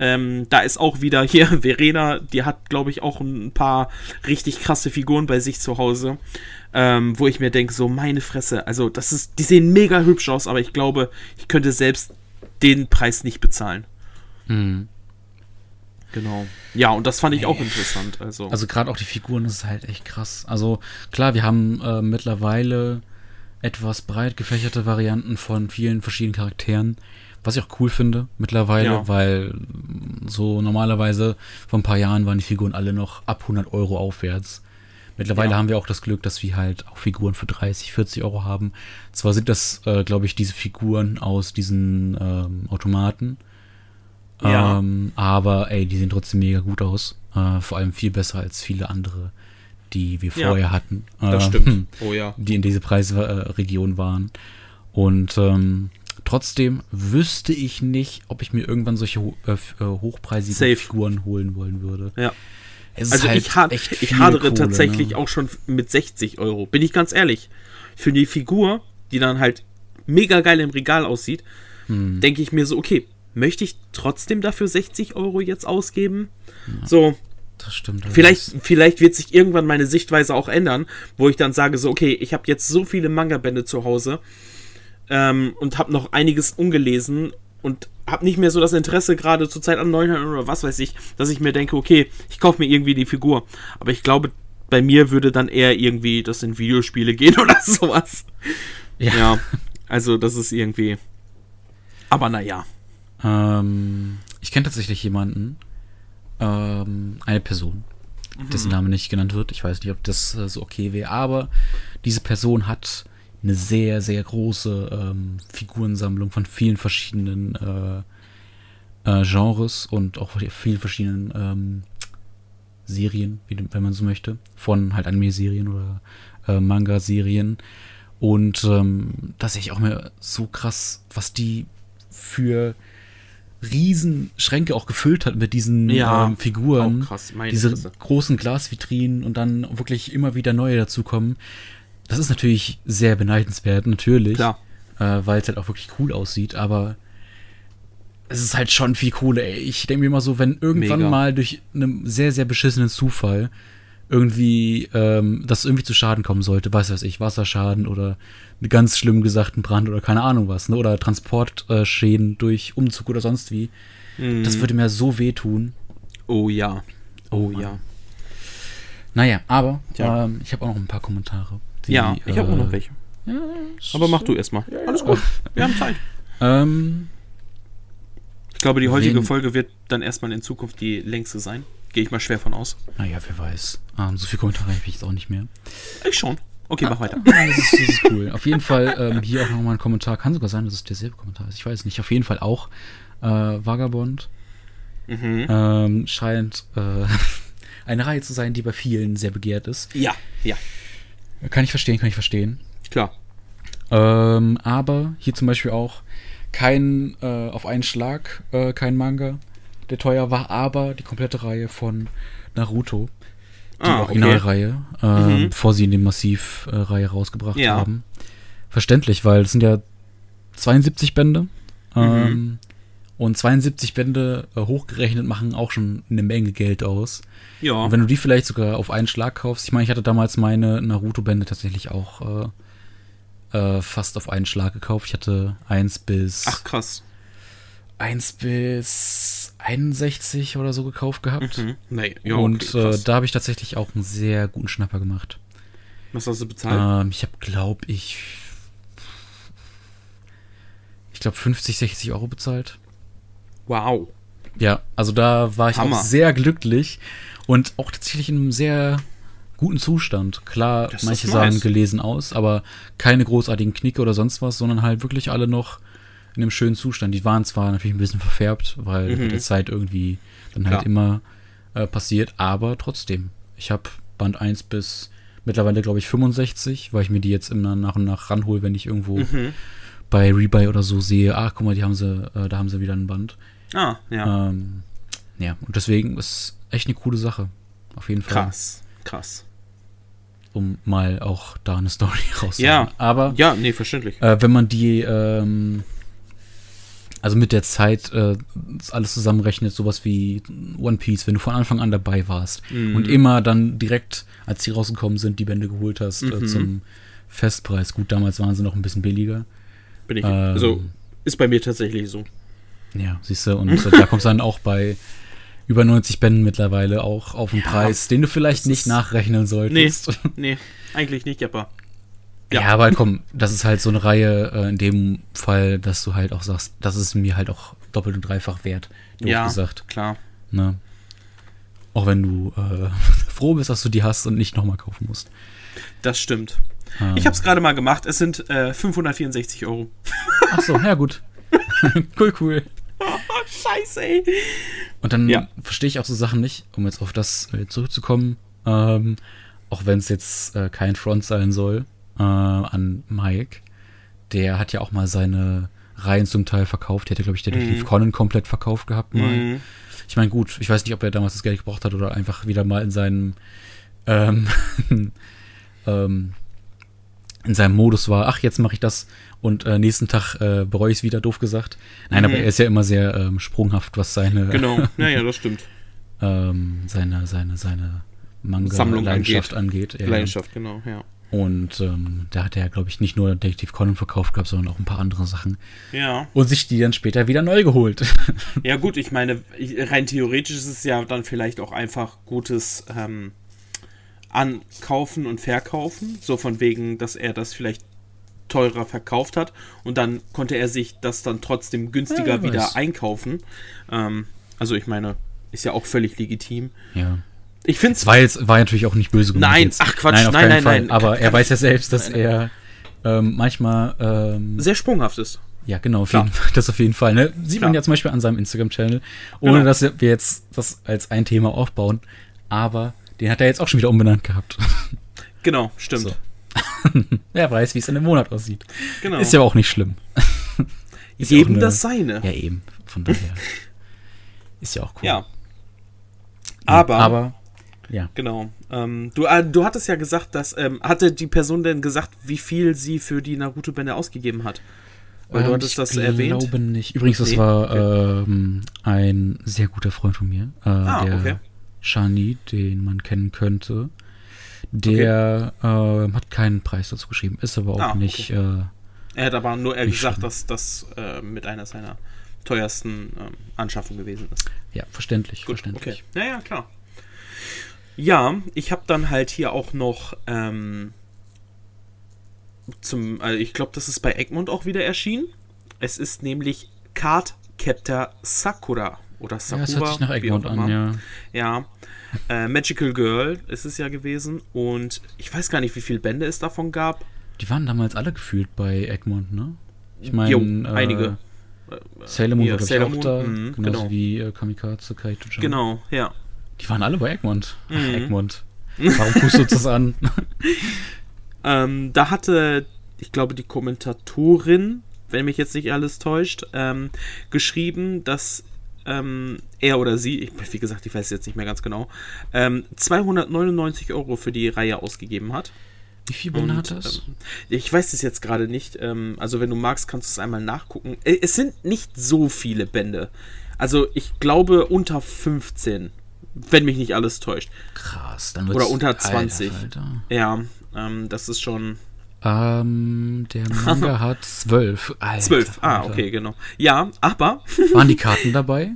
Ähm, da ist auch wieder hier [laughs] Verena, die hat, glaube ich, auch ein paar richtig krasse Figuren bei sich zu Hause. Ähm, wo ich mir denke, so meine Fresse, also das ist, die sehen mega hübsch aus, aber ich glaube, ich könnte selbst den Preis nicht bezahlen. Mhm. Genau. Ja, und das fand ich auch interessant. Also, Also gerade auch die Figuren, das ist halt echt krass. Also klar, wir haben äh, mittlerweile etwas breit gefächerte Varianten von vielen verschiedenen Charakteren, was ich auch cool finde mittlerweile, Ja. weil so normalerweise vor ein paar Jahren waren die Figuren alle noch ab 100 Euro aufwärts. Mittlerweile Ja. haben wir auch das Glück, dass wir halt auch Figuren für 30, 40 Euro haben. Zwar sind das, äh, glaube ich, diese Figuren aus diesen ähm, Automaten, Ja. ähm, aber ey, die sehen trotzdem mega gut aus. Äh, vor allem viel besser als viele andere, die wir Ja, vorher hatten. das äh, stimmt. [laughs] Oh ja. Die in diese Preisregion waren. Und ähm, trotzdem wüsste ich nicht, ob ich mir irgendwann solche ho äh, äh, hochpreisigen Safe. Figuren holen wollen würde. Ja. Also halt ich, ha ich hadere Kohle, tatsächlich ne? auch schon mit 60 Euro. Bin ich ganz ehrlich. Für die Figur, die dann halt mega geil im Regal aussieht, Hm. denke ich mir so, okay, möchte ich trotzdem dafür 60 Euro jetzt ausgeben? So, Das stimmt. das Vielleicht, ist- vielleicht wird sich irgendwann meine Sichtweise auch ändern, wo ich dann sage so, okay, ich habe jetzt so viele Manga-Bände zu Hause ähm, und habe noch einiges ungelesen und habe nicht mehr so das Interesse gerade zur Zeit an neuen oder was weiß ich, dass ich mir denke, okay, ich kaufe mir irgendwie die Figur. Aber ich glaube, bei mir würde dann eher irgendwie das in Videospiele gehen [laughs] oder sowas. Ja. Ja, also das ist irgendwie. Aber naja. Ähm, ich kenne tatsächlich jemanden, ähm, eine Person, dessen Mhm. Name nicht genannt wird. Ich weiß nicht, ob das äh, so okay wäre, aber diese Person hat eine sehr, sehr große ähm, Figurensammlung von vielen verschiedenen äh, äh, Genres und auch vielen verschiedenen ähm, Serien, wie, wenn man so möchte, von halt Anime-Serien oder äh, Manga-Serien. Und ähm, dass ich auch mir so krass, was die für Riesenschränke auch gefüllt hat mit diesen Ja, ähm, Figuren. auch krass, meine diese Fresse. großen Glasvitrinen und dann wirklich immer wieder neue dazukommen. Das ist natürlich sehr beneidenswert, natürlich. Klar. Äh, weil es halt auch wirklich cool aussieht, aber es ist halt schon viel cooler, ey. Ich denke mir immer so, wenn irgendwann Mega. mal durch einen sehr, sehr beschissenen Zufall irgendwie, ähm, das irgendwie zu Schaden kommen sollte, weiß was ich, Wasserschaden oder einen ganz schlimm gesagten Brand oder keine Ahnung was, ne? Oder Transportschäden durch Umzug oder sonst wie. Mhm. Das würde mir so wehtun. Oh ja. Oh Mann. ja. Naja, aber ähm, ich habe auch noch ein paar Kommentare. Die, Ja, ich habe auch noch äh, welche. Ja, Aber mach du erstmal. Alles gut. Wir haben Zeit. Ähm, Ich glaube, die heutige Wen- Folge wird dann erstmal in Zukunft die längste sein. Gehe ich mal schwer von aus. naja, wer weiß. Ähm, so viele Kommentare habe ich jetzt auch nicht mehr. Ich schon. Okay, mach weiter. Ja, das, ist, das ist cool. Auf jeden Fall ähm, hier auch nochmal ein Kommentar. Kann sogar sein, dass es derselbe Kommentar ist. Ich weiß nicht. Auf jeden Fall auch äh, Vagabond. Mhm. Ähm, scheint äh, [laughs] eine Reihe zu sein, die bei vielen sehr begehrt ist. Ja, ja, Kann ich verstehen, kann ich verstehen. klar. Ähm, aber hier zum Beispiel auch kein äh, auf einen Schlag, äh, kein Manga, der teuer war, aber die komplette Reihe von Naruto. Die Ah, okay. Originalreihe, ähm, Mhm. bevor sie in die Massiv-Reihe rausgebracht Ja. haben. Verständlich, weil es sind ja 72 Bände. Mhm. Ähm, und 72 Bände äh, hochgerechnet machen auch schon eine Menge Geld aus. Ja. Und wenn du die vielleicht sogar auf einen Schlag kaufst, ich meine, ich hatte damals meine Naruto-Bände tatsächlich auch äh, äh, fast auf einen Schlag gekauft. Ich hatte eins bis Ach, krass. 1 bis 61 oder so gekauft gehabt. Mhm. Nee, ja, und okay, äh, da habe ich tatsächlich auch einen sehr guten Schnapper gemacht. Was hast du bezahlt? Ähm, ich habe, glaube ich, ich glaube 50, 60 Euro bezahlt. Wow. Ja, also da war ich Hammer. auch sehr glücklich und auch tatsächlich in einem sehr guten Zustand. Klar, Das manche nice. sahen gelesen aus, aber keine großartigen Knicke oder sonst was, sondern halt wirklich alle noch in einem schönen Zustand. Die waren zwar natürlich ein bisschen verfärbt, weil Mhm. mit der Zeit irgendwie dann Klar. halt immer äh, passiert, aber trotzdem. Ich habe Band 1 bis mittlerweile, glaube ich, 65, weil ich mir die jetzt immer nach und nach ranhole, wenn ich irgendwo Mhm. bei Rebuy oder so sehe, ach guck mal, die haben sie, äh, da haben sie wieder ein Band. Ah, ja. Ähm, ja, und deswegen ist echt eine coole Sache. Auf jeden Fall. Krass. Krass. Um mal auch da eine Story [laughs] rauszuholen. Ja. Aber Ja, nee, verständlich. äh, wenn man die, ähm, also mit der Zeit äh, alles zusammenrechnet, sowas wie One Piece, wenn du von Anfang an dabei warst Mhm. und immer dann direkt, als die rausgekommen sind, die Bände geholt hast äh, Mhm. zum Festpreis. Gut, damals waren sie noch ein bisschen billiger. Bin ich. ähm, also, ist bei mir tatsächlich so. Ja, siehst du, und äh, da kommst du dann auch bei über 90 Bänden mittlerweile auch auf einen Ja, Preis, den du vielleicht nicht nachrechnen Nee, solltest. nee, eigentlich nicht, aber. Ja. Ja. aber komm, das ist halt so eine Reihe äh, in dem Fall, dass du halt auch sagst, das ist mir halt auch doppelt und dreifach wert, Ja, gesagt. klar. Ne? Auch wenn du äh, [laughs] froh bist, dass du die hast und nicht nochmal kaufen musst. Das stimmt. Ähm, Ich habe es gerade mal gemacht. Es sind äh, 564 Euro. Ach so, ja gut. [laughs] cool, cool. [laughs] Scheiße, ey. Und dann Ja. verstehe ich auch so Sachen nicht, um jetzt auf das äh, zurückzukommen, ähm, auch wenn es jetzt äh, kein Front sein soll, äh, an Mike. Der hat ja auch mal seine Reihen zum Teil verkauft. Der hätte, glaube ich, Detektiv Mhm. Conan komplett verkauft gehabt mal. Mhm. Ich meine, gut, ich weiß nicht, ob er damals das Geld gebraucht hat oder einfach wieder mal in seinem ähm, [laughs] ähm, in seinem Modus war, ach, jetzt mache ich das und äh, nächsten Tag äh, bereue ich es wieder, doof gesagt. Nein, Mhm. aber er ist ja immer sehr ähm, sprunghaft, was seine [laughs] Genau. [laughs] Ja, ja, das stimmt. ähm, seine, seine, seine Sammlung Manga-Leidenschaft angeht. Ja. Leidenschaft, genau, ja. Und ähm, da hat er, glaube ich, nicht nur Detektiv Conan verkauft gehabt, sondern auch ein paar andere Sachen. Ja. Und sich die dann später wieder neu geholt. [laughs] Ja, gut, ich meine, rein theoretisch ist es ja dann vielleicht auch einfach gutes ähm, Ankaufen und Verkaufen. So von wegen, dass er das vielleicht teurer verkauft hat und dann konnte er sich das dann trotzdem günstiger Ja, wieder weiß. einkaufen. Ähm, also ich meine, ist ja auch völlig legitim. ja. Ich finde Es war jetzt, war natürlich auch nicht böse Nein, jetzt. ach Quatsch, nein, auf nein, nein, Fall. nein. Aber er weiß ja selbst, dass Nein, er ähm, manchmal ähm, sehr sprunghaft ist. Ja, genau, auf jeden [laughs] das auf jeden Fall. Ne? Sieht man Klar. ja zum Beispiel an seinem Instagram-Channel, ohne Genau. dass wir jetzt das als ein Thema aufbauen. Aber den hat er jetzt auch schon wieder umbenannt gehabt. [laughs] Genau, stimmt. So. [laughs] Wer weiß, wie es in einem Monat aussieht. Genau. Ist ja auch nicht schlimm. [laughs] Ist ja Jedem eine- das seine. Ja, eben. Von daher. [laughs] Ist ja auch cool. Ja. Aber, Aber, ja. genau. Ähm, du, äh, du hattest ja gesagt, dass ähm, hatte die Person denn gesagt, wie viel sie für die Naruto-Bände ausgegeben hat? Weil du Ähm, hattest ich das erwähnt. glaube nicht. Übrigens, das Nee? war ähm, ein sehr guter Freund von mir, äh, Ah, der okay. Shani, den man kennen könnte. Der äh, hat keinen Preis dazu geschrieben, ist aber auch Ah, okay. nicht. Äh, Er hat aber nur er Nicht gesagt, schlimm. dass das äh, mit einer seiner teuersten ähm, Anschaffungen gewesen ist. ja, verständlich, Gut, verständlich. okay. Ja, ja, klar. Ja, ich habe dann halt hier auch noch ähm, zum, also ich glaube, das ist bei Egmont auch wieder erschienen. Es ist nämlich Card Captor Sakura oder Ja, Sakura. es hört sich nach Egmont an, ja. Ja. Äh, Magical Girl ist es ja gewesen und ich weiß gar nicht, wie viele Bände es davon gab. Die waren damals alle gefühlt bei Egmont, ne? Ich meine, äh, einige. Sailor Moon Hier, war, glaube ich, auch Moon, da. mhm, genauso genau. wie äh, Kamikaze, Kaito-chan. Genau, ja. Die waren alle bei Egmont. Ach, Mhm. Egmont. [laughs] Warum tust du das an? [laughs] Ähm, da hatte, ich glaube, die Kommentatorin, wenn mich jetzt nicht alles täuscht, ähm, geschrieben, dass ähm, er oder sie, ich, wie gesagt, ich weiß jetzt nicht mehr ganz genau, ähm, 299 Euro für die Reihe ausgegeben hat. Wie viel Bände hat das? ähm, ich weiß es jetzt gerade nicht. Ähm, also, wenn du magst, kannst du es einmal nachgucken. Äh, Es sind nicht so viele Bände. Also, ich glaube unter 15, wenn mich nicht alles täuscht. Krass, dann wird's, oder unter 20. Alter, Alter. Ja, ähm, das ist schon Ähm, der Manga [laughs] hat zwölf. Alter, zwölf, ah, Alter. okay, genau. Ja, aber. [laughs] Waren die Karten dabei?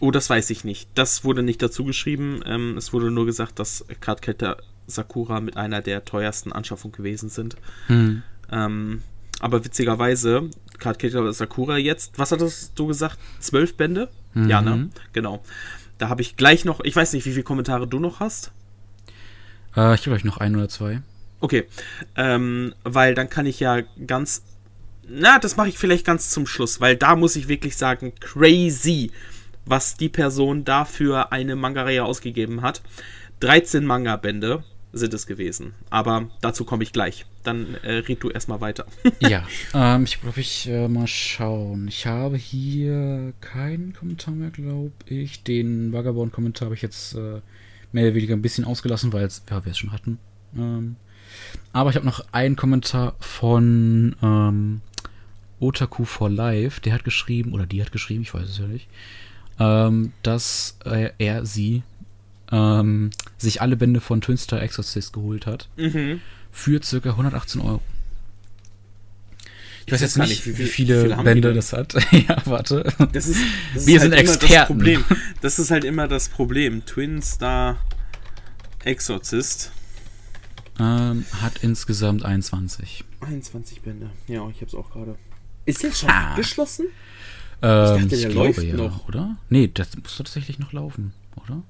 Oh, das weiß ich nicht. Das wurde nicht dazu geschrieben. Ähm, es wurde nur gesagt, dass Cardcatter Sakura mit einer der teuersten Anschaffungen gewesen sind. Hm. Ähm, aber witzigerweise, Cardcatter Sakura jetzt, was hattest du gesagt? Zwölf Bände? Mhm. Ja, ne? Genau. Da habe ich gleich noch, ich weiß nicht, wie viele Kommentare du noch hast. Äh, ich habe euch noch ein oder zwei. Okay. Ähm, weil dann kann ich ja ganz. Na, das mache ich vielleicht ganz zum Schluss, weil da muss ich wirklich sagen, crazy, was die Person dafür eine Manga-Reihe ausgegeben hat. 13 Manga-Bände sind es gewesen. Aber dazu komme ich gleich. Dann äh, red du erstmal weiter. [laughs] ja, ähm, ich glaube, ich äh, mal schauen. Ich habe hier keinen Kommentar mehr, glaube ich. Den Vagabond-Kommentar habe ich jetzt äh, mehr oder weniger ein bisschen ausgelassen, weil ja, wir es schon hatten. Ähm, aber ich habe noch einen Kommentar von ähm, Otaku for Life. Der hat geschrieben, oder die hat geschrieben, ich weiß es ja nicht, ähm, dass äh, er sie ähm, sich alle Bände von Twin Star Exorcist geholt hat. Mhm. Für circa 118 Euro. Ich, weiß jetzt nicht, nicht, wie, wie, viele, viele Bände das hat. [laughs] ja, warte. Das ist, das Wir ist halt sind Experten. Das, Problem. das ist halt immer das Problem. Twin Star Exorcist. Ähm, hat insgesamt 21. 21 Bände. Ja, ich hab's auch gerade. Ist jetzt schon ah. abgeschlossen? Ähm, ich dachte, der ich läuft glaube, ja, noch. oder? Nee, das muss tatsächlich noch laufen, oder?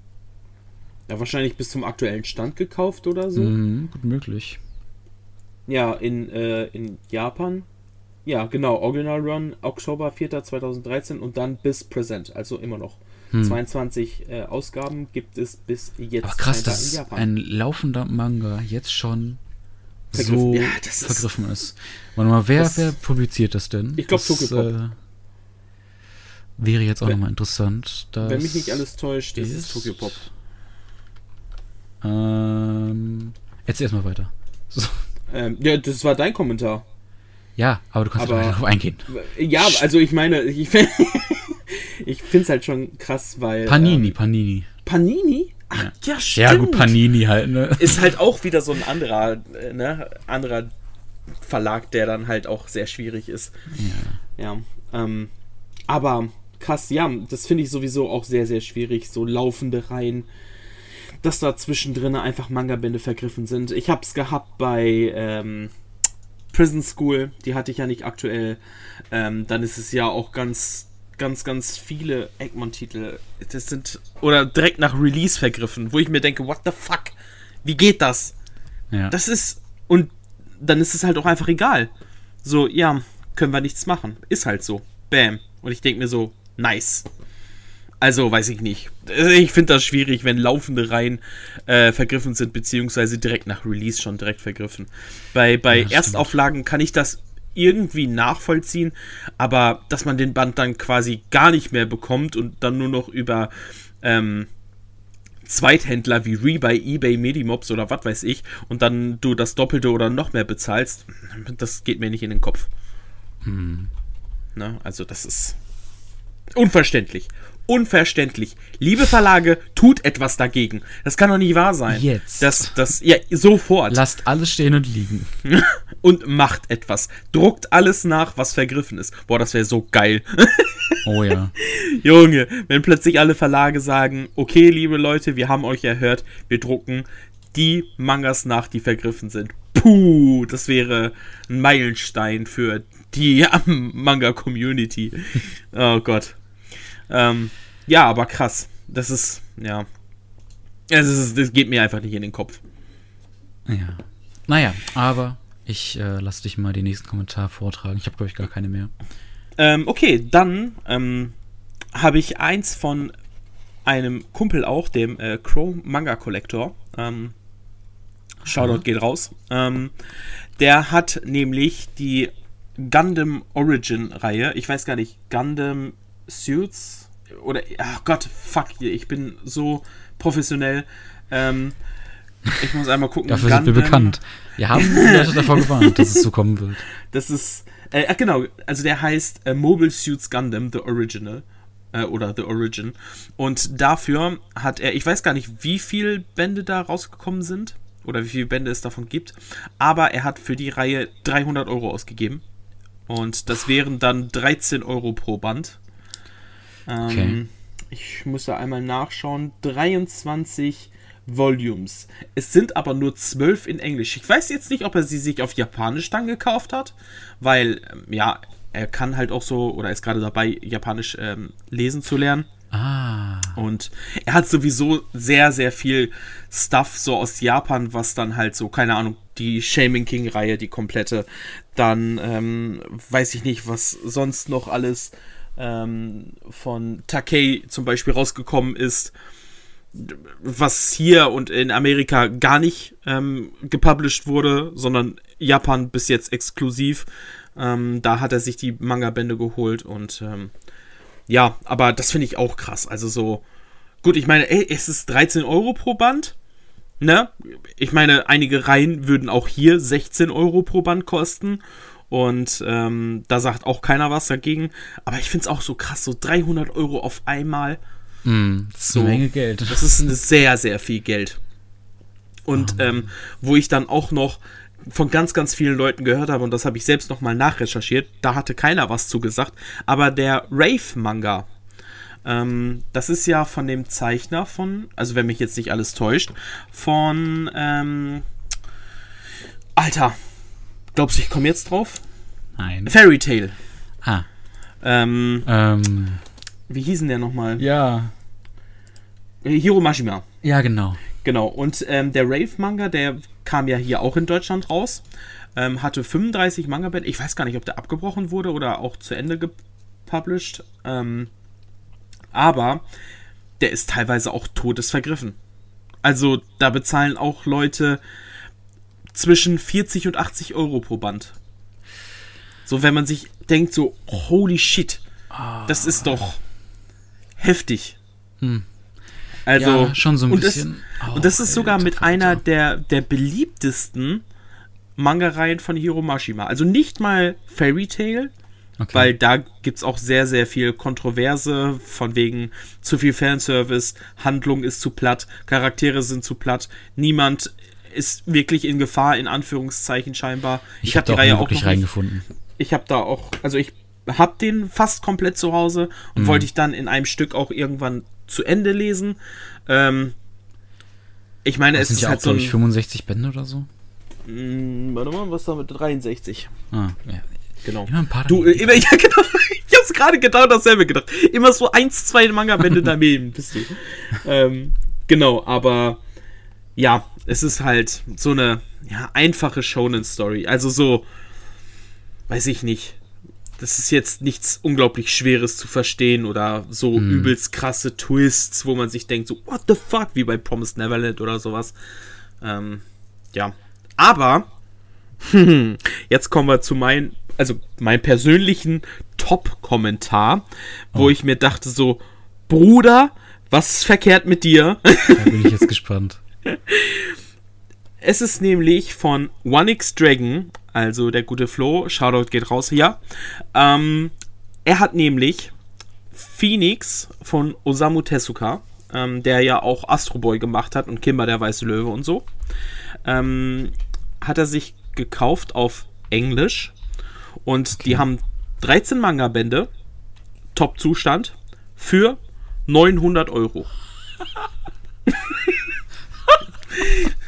Ja, wahrscheinlich bis zum aktuellen Stand gekauft oder so. Mhm, gut möglich. Ja, in, äh, in Japan. Ja, genau, Original Run, Oktober 4. 2013 und dann bis Present, also immer noch. Hm. 22 äh, Ausgaben gibt es bis jetzt. Aber krass, dass ein laufender Manga jetzt schon vergriffen. so ja, vergriffen ist. ist. Warte mal, wer, das, wer publiziert das denn? Ich glaube Tokyo Pop. Äh, wäre jetzt auch nochmal interessant. Wenn mich nicht alles täuscht, ist es Tokyo Pop. Ähm, erzähl erstmal weiter. So. Ähm, ja, das war dein Kommentar. Ja, aber du kannst aber, darauf eingehen. Ja, also ich meine, ich, [laughs] ich finde es halt schon krass, weil. Panini, ähm, Panini. Panini? Ach, ja. ja, stimmt. Ja, gut, Panini halt, ne? Ist halt auch wieder so ein anderer, äh, ne, anderer Verlag, der dann halt auch sehr schwierig ist. Ja. Ja. Ähm, aber krass, ja, das finde ich sowieso auch sehr, sehr schwierig. So laufende Reihen dass da zwischendrin einfach Manga-Bände vergriffen sind. Ich habe es gehabt bei ähm, Prison School, die hatte ich ja nicht aktuell. Ähm, dann ist es ja auch ganz, ganz, ganz viele Egmont-Titel. Das sind, oder direkt nach Release vergriffen, wo ich mir denke, what the fuck? Wie geht das? Ja. Das ist, und dann ist es halt auch einfach egal. So, ja, können wir nichts machen. Ist halt so. Bam. Und ich denke mir so, nice. Also, weiß ich nicht. Ich finde das schwierig, wenn laufende Reihen äh, vergriffen sind, beziehungsweise direkt nach Release schon direkt vergriffen. Bei, bei ja, Erstauflagen kann ich das irgendwie nachvollziehen, aber dass man den Band dann quasi gar nicht mehr bekommt und dann nur noch über ähm, Zweithändler wie Rebuy, eBay, Medimobs oder was weiß ich und dann du das Doppelte oder noch mehr bezahlst, das geht mir nicht in den Kopf. Hm. Na, also das ist unverständlich unverständlich. Liebe Verlage, tut etwas dagegen. Das kann doch nicht wahr sein. Jetzt. Das, das, ja, sofort. Lasst alles stehen und liegen. [laughs] und macht etwas. Druckt alles nach, was vergriffen ist. Boah, das wäre so geil. [laughs] oh ja. Junge, wenn plötzlich alle Verlage sagen, okay, liebe Leute, wir haben euch erhört, wir drucken die Mangas nach, die vergriffen sind. Puh, das wäre ein Meilenstein für die [laughs] Manga-Community. Oh Gott. Ähm, ja, aber krass. Das ist, ja. Es ist, das geht mir einfach nicht in den Kopf. Ja. Naja, aber ich äh, lass dich mal den nächsten Kommentar vortragen. Ich habe, glaube ich, gar keine mehr. Ähm, okay, dann ähm, habe ich eins von einem Kumpel auch, dem äh, Crow Manga Collector. Ähm, Shoutout geht raus. Ähm, der hat nämlich die Gundam Origin Reihe. Ich weiß gar nicht, Gundam Suits oder ach Gott, fuck, ich bin so professionell. Ähm, ich muss einmal gucken. Dafür Gundam, sind wir bekannt. Wir haben Leute davor gewarnt, dass es so kommen wird. Das ist, äh, ach genau, also der heißt äh, Mobile Suits Gundam, The Original. Äh, oder The Origin. Und dafür hat er, ich weiß gar nicht, wie viele Bände da rausgekommen sind. oder wie viele Bände es davon gibt. Aber er hat für die Reihe 300 Euro ausgegeben. Und das wären dann 13 Euro pro Band. Ähm, okay. Ich muss da einmal nachschauen. 23 Volumes. Es sind aber nur 12 in Englisch. Ich weiß jetzt nicht, ob er sie sich auf Japanisch dann gekauft hat, weil, ähm, ja, er kann halt auch so, oder ist gerade dabei, Japanisch ähm, lesen zu lernen. Ah. Und er hat sowieso sehr, sehr viel Stuff so aus Japan, was dann halt so, keine Ahnung, die Shaming King-Reihe, die komplette. Dann ähm, weiß ich nicht, was sonst noch alles ähm, von Takei zum Beispiel rausgekommen ist, was hier und in Amerika gar nicht ähm, gepublished wurde, sondern Japan bis jetzt exklusiv. Ähm, da hat er sich die Manga-Bände geholt und ähm, ja, aber das finde ich auch krass. Also so, gut, ich meine, ey, es ist 13 Euro pro Band. Ne? Ich meine, einige Reihen würden auch hier 16 Euro pro Band kosten. Und ähm, da sagt auch keiner was dagegen. Aber ich finde es auch so krass, so 300 Euro auf einmal. Mm, das ist so, eine Menge Geld. Das ist sehr, sehr viel Geld. Und oh. ähm, wo ich dann auch noch von ganz, ganz vielen Leuten gehört habe, und das habe ich selbst nochmal nachrecherchiert, da hatte keiner was zugesagt, aber der Rave-Manga, ähm, das ist ja von dem Zeichner von, also wenn mich jetzt nicht alles täuscht, von, ähm, Alter, glaubst du, ich komme jetzt drauf? Nein. Fairy Tale. Ah. Ähm, ähm. Wie hießen der nochmal? Ja. Hiro Mashima. Ja, genau. Genau, und ähm, der Rave-Manga, der kam ja hier auch in Deutschland raus. Ähm, hatte 35 Manga-Bände. Ich weiß gar nicht, ob der abgebrochen wurde oder auch zu Ende gepublished. Ähm, aber der ist teilweise auch todesvergriffen. Also da bezahlen auch Leute zwischen 40 und 80 Euro pro Band. So, wenn man sich denkt, so, holy shit, das ist doch heftig. Hm. Also, ja, schon so ein und bisschen. Das, oh, und das ist sogar mit einer der, der beliebtesten Manga-Reihen von Hiro Mashima. Also nicht mal Fairy Tail, okay. weil da gibt es auch sehr, sehr viel Kontroverse, von wegen zu viel Fanservice, Handlung ist zu platt, Charaktere sind zu platt, niemand ist wirklich in Gefahr, in Anführungszeichen scheinbar. Ich, ich habe die Reihe auch wirklich reingefunden. Ich habe da auch, also ich habe den fast komplett zu Hause und mhm. wollte ich dann in einem Stück auch irgendwann zu Ende lesen. Ähm, ich meine, das es ist ja halt auch, so. Ein, ich, 65 Bände oder so? Mh, hm, warte mal, was da mit 63? Ah, ja. Genau. Immer ein paar du, immer, [laughs] ja, genau. Ich hab's gerade genau dasselbe gedacht. Immer so eins, zwei Manga-Bände [laughs] daneben, bist du. ähm, genau, aber ja, es ist halt so eine ja, einfache Shonen-Story. Also so, weiß ich nicht das ist jetzt nichts unglaublich Schweres zu verstehen oder so mm. übelst krasse Twists, wo man sich denkt, so, what the fuck, wie bei Promised Neverland oder sowas. Ähm, ja. Aber, [laughs] jetzt kommen wir zu meinem, also meinem persönlichen Top-Kommentar, wo oh. ich mir dachte, so, Bruder, was ist verkehrt mit dir? da bin ich jetzt gespannt. [laughs] Es ist nämlich von OneX Dragon, also der gute Flo, Shoutout geht raus hier. Ähm, er hat nämlich Phoenix von Osamu Tezuka, ähm, der ja auch Astro Boy gemacht hat und Kimber der Weiße Löwe und so, ähm, hat er sich gekauft auf Englisch und okay. die haben 13 Manga-Bände, Top-Zustand, für 900 Euro. [laughs]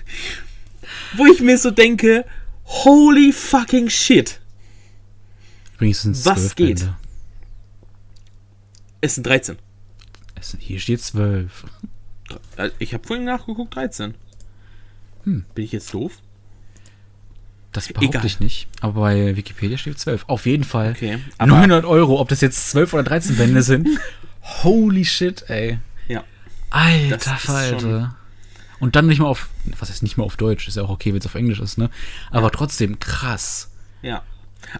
wo ich mir so denke, holy fucking shit. Übrigens sind Was geht? Bände. Es sind 13. Es sind, hier steht 12. Äh, ich habe vorhin nachgeguckt, 13. Hm. Bin ich jetzt doof? Das behaupte Egal. ich nicht, aber bei Wikipedia steht 12. Auf jeden Fall. Okay, 900 Euro, ob das jetzt 12 oder 13 Bände sind. [laughs] Holy shit, ey. Ja. Alter Falter. Und dann nicht mal auf, was heißt nicht mal auf Deutsch, ist ja auch okay, wenn es auf Englisch ist, ne? Aber ja. trotzdem krass. Ja.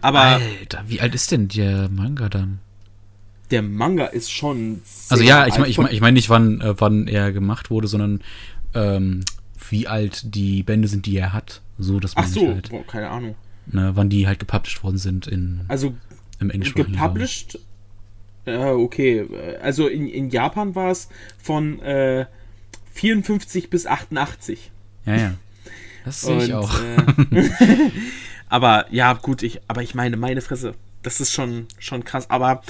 Aber. Alter, wie alt ist denn der Manga dann? Der Manga ist schon. Also ja, ich meine ich mein, ich mein nicht, wann, äh, wann er gemacht wurde, sondern ähm, wie alt die Bände sind, die er hat. So, dass man Ach so, halt, boah, keine Ahnung. Ne, wann die halt gepublished worden sind in. Also im englischen Gepublished? Ja, okay. Also in, in Japan war es von äh, 54 bis 88. Ja, ja. Das sehe ich auch. Äh, [laughs] aber ja, gut, ich, aber ich meine, meine Fresse, das ist schon, schon krass. Aber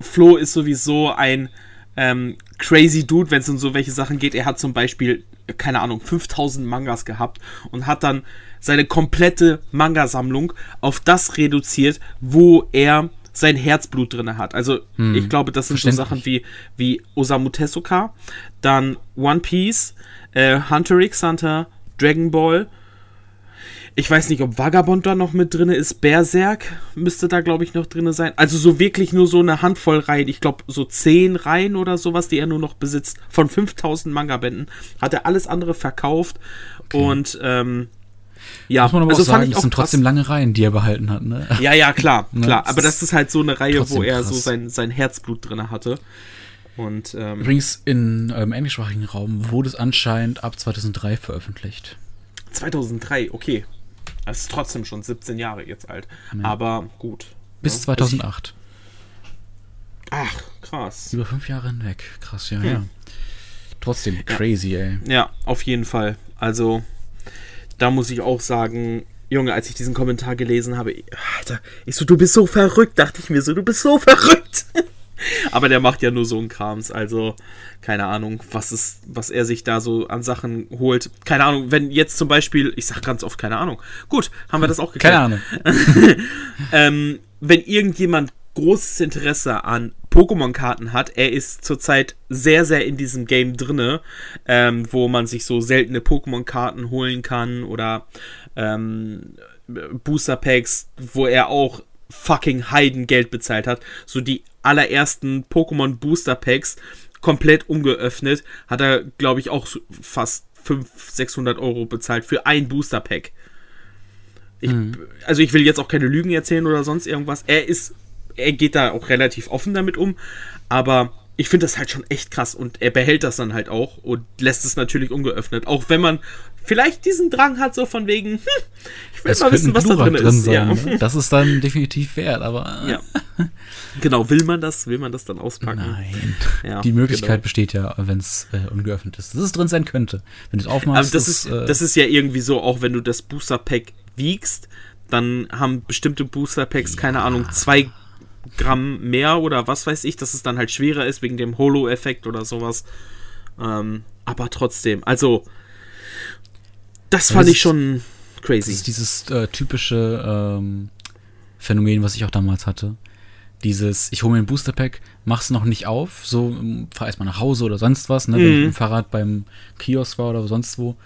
Flo ist sowieso ein ähm, crazy Dude, wenn es um so welche Sachen geht. Er hat zum Beispiel, keine Ahnung, 5000 Mangas gehabt und hat dann seine komplette Manga-Sammlung auf das reduziert, wo er sein Herzblut drin hat. Also Hm. ich glaube, das sind so. Sachen wie, wie Osamu Tezuka, dann One Piece, äh, Hunter x Hunter, Dragon Ball. Ich weiß nicht, ob Vagabond da noch mit drin ist. Berserk müsste da, glaube ich, noch drin sein. Also so wirklich nur so eine Handvoll Reihen. Ich glaube, so zehn Reihen oder sowas, die er nur noch besitzt. Von 5000 Manga-Bänden. Hat er alles andere verkauft. Und ähm, ja, Muss man aber also auch sagen, das sind krass. trotzdem lange Reihen, die er behalten hat, ne? Ja, ja, klar, [laughs] Ne, klar. Aber das ist halt so eine Reihe, wo er krass. so sein, sein Herzblut drin hatte. Und ähm, Übrigens, in ähm, englischsprachigen Raum wurde es anscheinend ab 2003 veröffentlicht. 2003, okay. Das ist trotzdem schon 17 Jahre jetzt alt. Aber gut. Bis Ja, 2008. Also ich, ach, krass. Über fünf Jahre hinweg. Krass, ja, Hm. ja. Trotzdem crazy, ey. Ja, auf jeden Fall. Also, da muss ich auch sagen, Junge, als ich diesen Kommentar gelesen habe, ich- Alter, ich so, du bist so verrückt, dachte ich mir so, du bist so [laughs] verrückt. Aber der macht ja nur so einen Krams, also keine Ahnung, was ist, was er sich da so an Sachen holt. Keine Ahnung, wenn jetzt zum Beispiel, ich sag ganz oft keine Ahnung. Gut, haben wir das auch geklärt. Keine Ahnung. [laughs] ähm, wenn irgendjemand großes Interesse an Pokémon-Karten hat, er ist zurzeit sehr, sehr in diesem Game drinne, ähm, wo man sich so seltene Pokémon-Karten holen kann oder ähm, Booster-Packs, wo er auch fucking Heidengeld bezahlt hat. So die allerersten Pokémon Booster-Packs komplett ungeöffnet, hat er, glaube ich, auch fast 500, 600 Euro bezahlt für ein Booster-Pack. Ich, Also ich will jetzt auch keine Lügen erzählen oder sonst irgendwas. Er ist, er geht da auch relativ offen damit um, aber ich finde das halt schon echt krass und er behält das dann halt auch und lässt es natürlich ungeöffnet, auch wenn man vielleicht diesen Drang hat, so von wegen, hm, ich will Es mal wissen, was da drin, drin ist. sein. ja. Ne? Das ist dann definitiv wert, aber ja. Genau, will man das, will man das dann auspacken? nein. Ja, Die Möglichkeit genau. besteht ja, wenn es äh, ungeöffnet ist. Dass es drin sein könnte. Wenn du es Aber aufmachst, das ist, äh, das ist ja irgendwie so, auch wenn du das Booster Pack wiegst, dann haben bestimmte Booster Packs, keine Ahnung, zwei Gramm mehr oder was weiß ich, dass es dann halt schwerer ist wegen dem Holo-Effekt oder sowas. Ähm, aber trotzdem, also, das fand das ich schon Das crazy. ist dieses äh, typische ähm, Phänomen, was ich auch damals hatte. Dieses, ich hole mir ein Booster-Pack, mach's noch nicht auf, so fahr erstmal nach Hause oder sonst was, ne, wenn ich Mhm. mit dem Fahrrad beim Kiosk war oder sonst wo.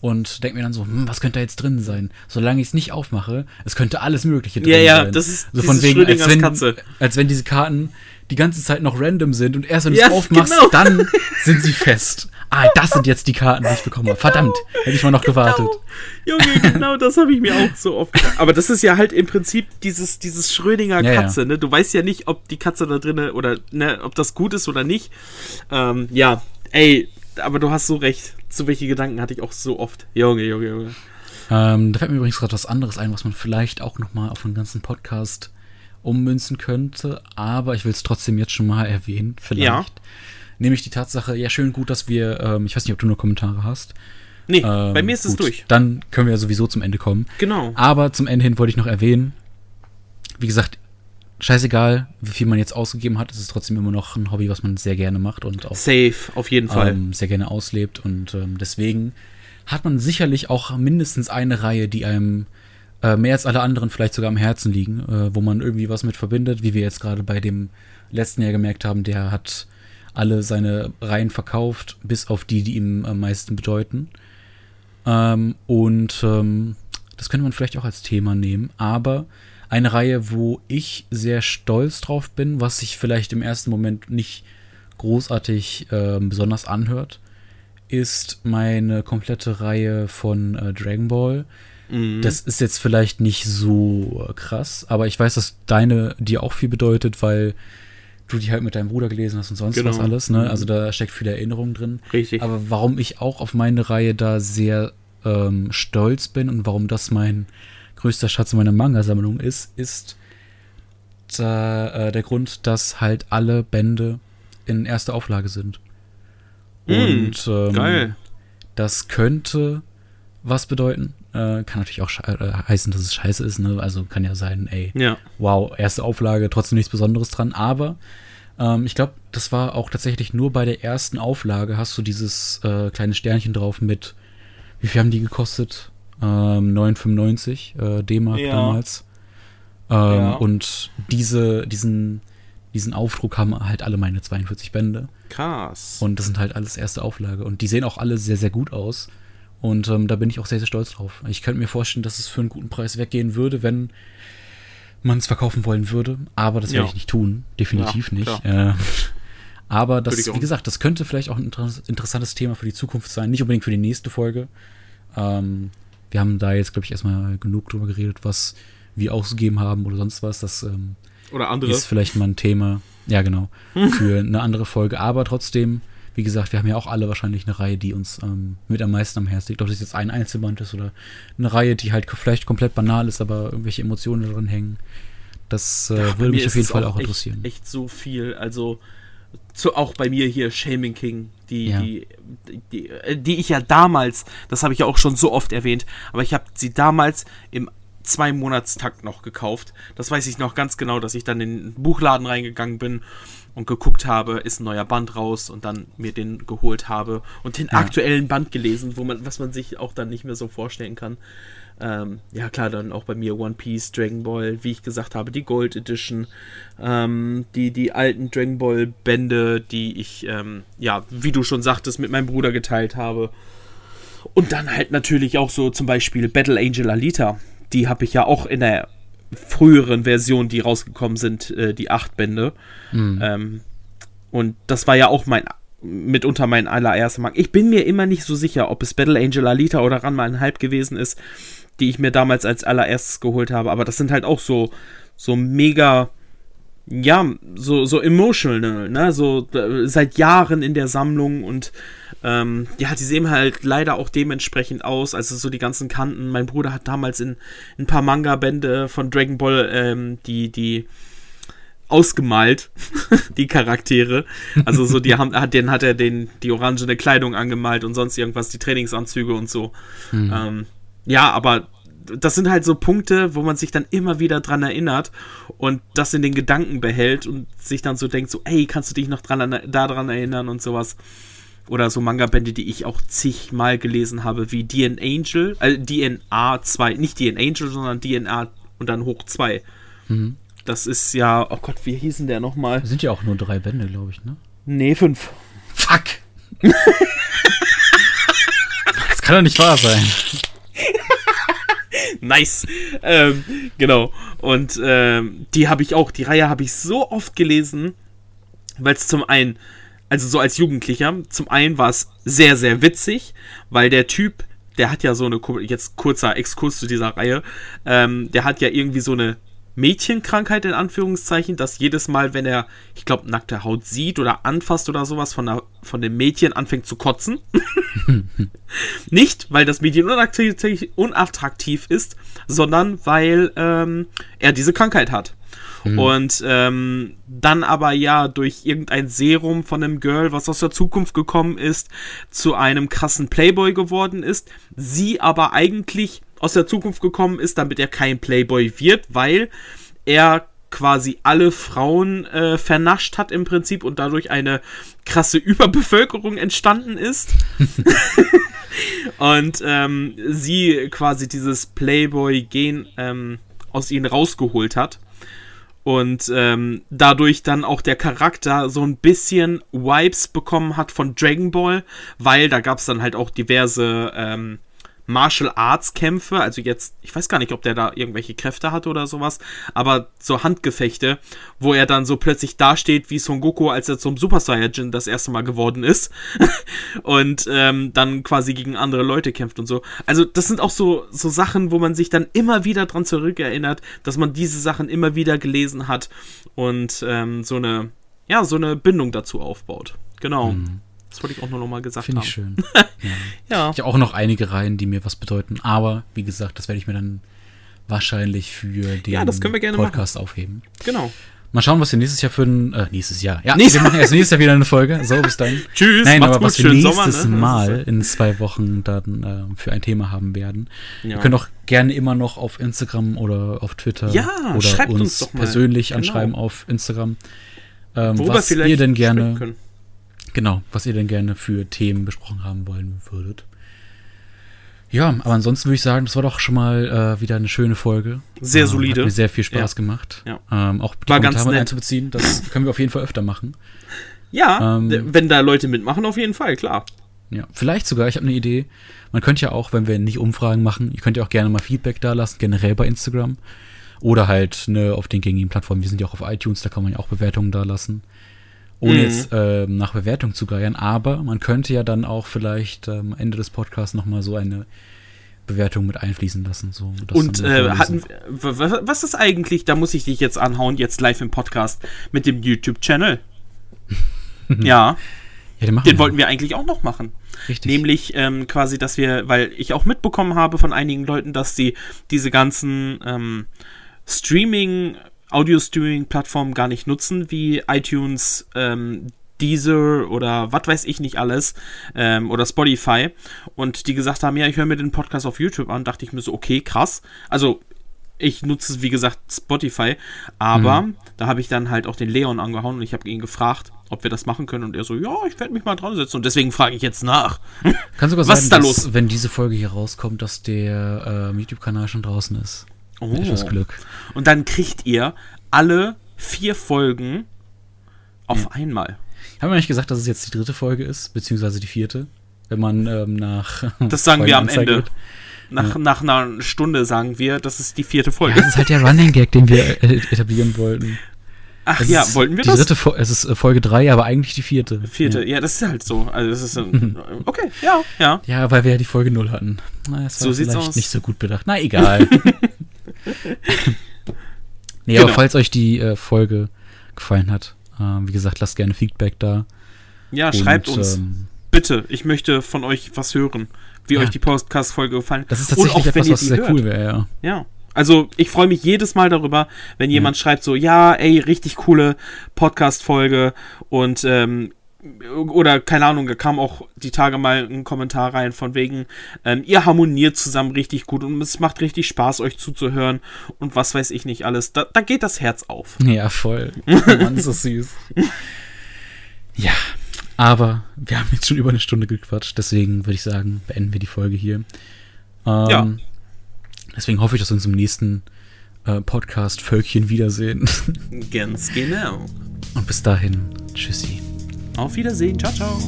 Und denk mir dann so, hm, was könnte da jetzt drin sein? Solange ich es nicht aufmache, es könnte alles Mögliche drin Ja, ja, sein. das ist so von wegen, als wenn, Katze. als wenn diese Karten die ganze Zeit noch random sind und erst wenn du Ja, es aufmachst, genau. dann sind sie fest. Ah, das sind jetzt die Karten, die ich bekomme. Verdammt, hätte ich mal noch gewartet. Genau. Junge, genau das habe ich mir auch so oft gedacht. Aber das ist ja halt im Prinzip dieses, dieses Schrödinger Ja, ja. Katze, ne? Du weißt ja nicht, ob die Katze da drinne oder, ne, ob das gut ist oder nicht. Ähm, ja, ey, aber du hast so recht. So welche Gedanken hatte ich auch so oft. Junge, Junge, Junge. Ähm, da fällt mir übrigens gerade was anderes ein, was man vielleicht auch noch mal auf den ganzen Podcast ummünzen könnte, aber ich will es trotzdem jetzt schon mal erwähnen, vielleicht. Ja. Nämlich die Tatsache, ja, schön gut, dass wir, ähm, ich weiß nicht, ob du noch Kommentare hast. Nee, Ähm, bei mir ist es gut, durch. Dann können wir ja sowieso zum Ende kommen. Genau. Aber zum Ende hin wollte ich noch erwähnen, wie gesagt, scheißegal, wie viel man jetzt ausgegeben hat, es ist trotzdem immer noch ein Hobby, was man sehr gerne macht und auch Safe, auf jeden Fall. ähm, sehr gerne auslebt. Und ähm, deswegen hat man sicherlich auch mindestens eine Reihe, die einem äh, mehr als alle anderen vielleicht sogar am Herzen liegen, äh, wo man irgendwie was mit verbindet, wie wir jetzt gerade bei dem letzten Jahr gemerkt haben, der hat alle seine Reihen verkauft, bis auf die, die ihm am meisten bedeuten. Ähm, und ähm, das könnte man vielleicht auch als Thema nehmen, aber eine Reihe, wo ich sehr stolz drauf bin, was sich vielleicht im ersten Moment nicht großartig ähm, besonders anhört, ist meine komplette Reihe von äh, Dragon Ball. Mhm. Das ist jetzt vielleicht nicht so äh, krass, aber ich weiß, dass deine dir auch viel bedeutet, weil du die halt mit deinem Bruder gelesen hast und sonst Genau. was alles. Ne? Mhm. Also da steckt viel Erinnerung drin. Richtig. Aber warum ich auch auf meine Reihe da sehr ähm, stolz bin und warum das mein größter Schatz in meiner Manga-Sammlung ist, ist da, äh, der Grund, dass halt alle Bände in erster Auflage sind. Mm, und ähm, Geil. das könnte was bedeuten. Äh, kann natürlich auch äh, heißen, dass es scheiße ist. Ne? Also kann ja sein, ey, ja. wow, erste Auflage, trotzdem nichts Besonderes dran. Aber ähm, ich glaube, das war auch tatsächlich nur bei der ersten Auflage hast du dieses äh, kleine Sternchen drauf mit, wie viel haben die gekostet? Ähm, 9,95 äh, D-Mark ja. damals. Ähm, ja. Und diese, diesen, diesen Aufdruck haben halt alle meine 42 Bände. Krass. Und das sind halt alles erste Auflage. Und die sehen auch alle sehr, sehr gut aus. Und ähm, da bin ich auch sehr, sehr stolz drauf. Ich könnte mir vorstellen, dass es für einen guten Preis weggehen würde, wenn man es verkaufen wollen würde. Aber das ja. werde ich nicht tun. Definitiv ja, nicht. Äh, aber das, wie gesagt, das könnte vielleicht auch ein interessantes Thema für die Zukunft sein. Nicht unbedingt für die nächste Folge. Ähm, wir haben da jetzt, glaube ich, erstmal genug drüber geredet, was wir ausgegeben haben oder sonst was. Das ähm, oder andere. ist vielleicht mal ein Thema. Ja, genau. [laughs] Für eine andere Folge. Aber trotzdem wie gesagt, wir haben ja auch alle wahrscheinlich eine Reihe, die uns ähm, mit am meisten am Herzen liegt. Ob das jetzt ein Einzelband ist oder eine Reihe, die halt vielleicht komplett banal ist, aber irgendwelche Emotionen daran hängen. Das äh, ja, würde mich auf jeden Fall auch, auch interessieren. Echt, echt so viel. Also zu, auch bei mir hier Shaming King, die, ja. die, die, äh, die, ich ja damals, das habe ich ja auch schon so oft erwähnt, aber ich habe sie damals im zwei Monatstakt noch gekauft. Das weiß ich noch ganz genau, dass ich dann in den Buchladen reingegangen bin und geguckt habe, ist ein neuer Band raus und dann mir den geholt habe und den ja. aktuellen Band gelesen, wo man, was man sich auch dann nicht mehr so vorstellen kann. Ähm, ja, klar, dann auch bei mir One Piece, Dragon Ball, wie ich gesagt habe, die Gold Edition, ähm, die, die alten Dragon Ball Bände, die ich, ähm, ja, wie du schon sagtest, mit meinem Bruder geteilt habe. Und dann halt natürlich auch so zum Beispiel Battle Angel Alita. Die habe ich ja auch in der früheren Versionen, die rausgekommen sind, äh, die acht Bände. Mhm. Ähm, und das war ja auch mein mitunter mein allererster Mark. Ich bin mir immer nicht so sicher, ob es Battle Angel Alita oder Ranma ein Halb gewesen ist, die ich mir damals als allererstes geholt habe. Aber das sind halt auch so, so mega, ja, so, so emotional, ne? So äh, seit Jahren in der Sammlung und ähm, ja, die sehen halt leider auch dementsprechend aus, also so die ganzen Kanten. Mein Bruder hat damals in, in ein paar Manga-Bände von Dragon Ball ähm, die, die ausgemalt, [laughs] die Charaktere. Also so, die haben, hat, den hat er den, die orangene Kleidung angemalt und sonst irgendwas, die Trainingsanzüge und so. Mhm. Ähm, ja, aber das sind halt so Punkte, wo man sich dann immer wieder dran erinnert und das in den Gedanken behält und sich dann so denkt, so, ey, kannst du dich noch dran, daran erinnern und sowas. Oder so Manga-Bände, die ich auch zigmal gelesen habe, wie DN Angel, äh, DNA 2, nicht DN Angel, sondern DNA und dann hoch 2. Mhm. Das ist ja, oh Gott, wie hießen der nochmal? Sind ja auch nur drei Bände, glaube ich, ne? Nee, fünf. Fuck! [laughs] das kann doch nicht wahr sein. nice. Ähm, genau. Und ähm, die habe ich auch, die Reihe habe ich so oft gelesen, weil es zum einen also so als Jugendlicher, zum einen war es sehr, sehr witzig, weil der Typ, der hat ja so eine, jetzt kurzer Exkurs zu dieser Reihe, ähm, der hat ja irgendwie so eine Mädchenkrankheit in Anführungszeichen, dass jedes Mal, wenn er, ich glaube, nackte Haut sieht oder anfasst oder sowas von, der, von dem Mädchen anfängt zu kotzen. [laughs] Nicht, weil das Mädchen unattraktiv, unattraktiv ist, sondern weil ähm, er diese Krankheit hat. Mhm. Und ähm, dann aber ja durch irgendein Serum von einem Girl, was aus der Zukunft gekommen ist, zu einem krassen Playboy geworden ist. Sie aber eigentlich aus der Zukunft gekommen ist, damit er kein Playboy wird, weil er quasi alle Frauen äh, vernascht hat im Prinzip und dadurch eine krasse [laughs] Überbevölkerung entstanden ist. [laughs] und ähm, sie quasi dieses Playboy-Gen ähm, aus ihnen rausgeholt hat und ähm, dadurch dann auch der Charakter so ein bisschen Vibes bekommen hat von Dragon Ball, weil da gab es dann halt auch diverse ähm, Martial Arts Kämpfe, also jetzt, ich weiß gar nicht, ob der da irgendwelche Kräfte hat oder sowas, aber so Handgefechte, wo er dann so plötzlich dasteht wie Son Goku, als er zum Super Saiyajin das erste Mal geworden ist [laughs] und ähm, dann quasi gegen andere Leute kämpft und so. Also das sind auch so, so Sachen, wo man sich dann immer wieder dran zurückerinnert, dass man diese Sachen immer wieder gelesen hat und ähm, so eine, ja, so eine Bindung dazu aufbaut. Genau. Mhm. Das wollte ich auch nur noch mal gesagt Find haben. Finde ich schön. [laughs] ja. ja. Ich habe auch noch einige Reihen, die mir was bedeuten. Aber, wie gesagt, das werde ich mir dann wahrscheinlich für den ja, Podcast machen. aufheben. Genau. Mal schauen, was wir nächstes Jahr für ein. Äh, nächstes Jahr. Ja, Nächstes- wir machen erst nächstes Jahr wieder eine Folge. So, bis dann. [laughs] Tschüss, Nein, aber gut, was wir nächstes Sommer, ne? Mal in zwei Wochen dann äh, für ein Thema haben werden. Ja. Ihr könnt auch gerne immer noch auf Instagram oder auf Twitter Ja, oder schreibt uns uns, persönlich Genau. anschreiben auf Instagram. Ähm, was vielleicht ihr denn gerne, können. Genau, was ihr denn gerne für Themen besprochen haben wollen würdet. Ja, aber ansonsten würde ich sagen, das war doch schon mal äh, wieder eine schöne Folge. Sehr Ähm, solide. Hat mir sehr viel Spaß Ja. gemacht. Ja. Ähm, auch die War ganz Kommentare mit nett. einzubeziehen, das [coughs] können wir auf jeden Fall öfter machen. Ja, Ähm, wenn da Leute mitmachen, auf jeden Fall, klar. Ja, vielleicht sogar, ich habe eine Idee. Man könnte ja auch, wenn wir nicht Umfragen machen, ihr könnt ja auch gerne mal Feedback da lassen, generell bei Instagram. Oder halt ne, auf den gängigen Plattformen. Wir sind ja auch auf iTunes, da kann man ja auch Bewertungen da lassen. Ohne Mhm. jetzt ähm, nach Bewertung zu geiern. Aber man könnte ja dann auch vielleicht ähm, am Ende des Podcasts nochmal so eine Bewertung mit einfließen lassen. So, Und äh, hatten, was ist eigentlich, da muss ich dich jetzt anhauen, jetzt live im Podcast mit dem YouTube-Channel? [laughs] ja, ja, den den wollten wir eigentlich auch noch machen. Richtig. Nämlich ähm, quasi, dass wir, weil ich auch mitbekommen habe von einigen Leuten, dass sie diese ganzen ähm, Streaming, Audio-Streaming-Plattformen gar nicht nutzen, wie iTunes, ähm, Deezer oder was weiß ich nicht alles ähm, oder Spotify und die gesagt haben, ja, ich höre mir den Podcast auf YouTube an, dachte ich mir so, okay, krass. Also ich nutze, wie gesagt, Spotify, aber Mhm. da habe ich dann halt auch den Leon angehauen und ich habe ihn gefragt, ob wir das machen können und er so, ja, ich werde mich mal dran setzen und deswegen frage ich jetzt nach. Kann sogar [laughs] was sein, ist da dass, los? wenn diese Folge hier rauskommt, dass der ähm, YouTube-Kanal schon draußen ist. Oh. etwas Glück. Und dann kriegt ihr alle vier Folgen auf einmal. Haben wir nicht gesagt, dass es jetzt die dritte Folge ist, beziehungsweise die vierte? Wenn man ähm, nach. [laughs] Das sagen wir am Ende. geht. Nach, nach einer Stunde sagen wir, das ist die vierte Folge. Ja, das ist halt der Running Gag, den wir [laughs] äh, etablieren wollten. Ach Es ja, wollten wir die das? Dritte, Fo- es ist äh, Folge 3, aber eigentlich die vierte. Vierte, ja. das ist halt so. Also das ist ein, [laughs] okay, ja, ja. Ja. ja, weil wir ja die Folge 0 hatten. Na, das war So sieht's aus. nicht so gut bedacht. Na, egal. [laughs] nee, Genau. aber falls euch die äh, Folge gefallen hat, ähm, wie gesagt, lasst gerne Feedback da. Ja, schreibt Und, uns. Ähm, Bitte, ich möchte von euch was hören, wie Ja. euch die Podcast-Folge gefallen das ist Und tatsächlich auch wenn etwas, ihr was sehr hört. cool wäre, ja. Ja. Also ich freue mich jedes Mal darüber, wenn jemand schreibt so, ja, ey, richtig coole Podcast-Folge und ähm, oder keine Ahnung, da kam auch die Tage mal ein Kommentar rein von wegen, ähm, ihr harmoniert zusammen richtig gut und es macht richtig Spaß, euch zuzuhören und was weiß ich nicht alles. Da, da geht das Herz auf. Ja, voll. Mann, das süß. [laughs] Ja, aber wir haben jetzt schon über eine Stunde gequatscht, deswegen würde ich sagen, beenden wir die Folge hier. Ähm, Ja. Deswegen hoffe ich, dass wir uns im nächsten äh, Podcast Völkchen wiedersehen. Ganz genau. Und bis dahin, tschüssi. Auf Wiedersehen. Ciao, ciao.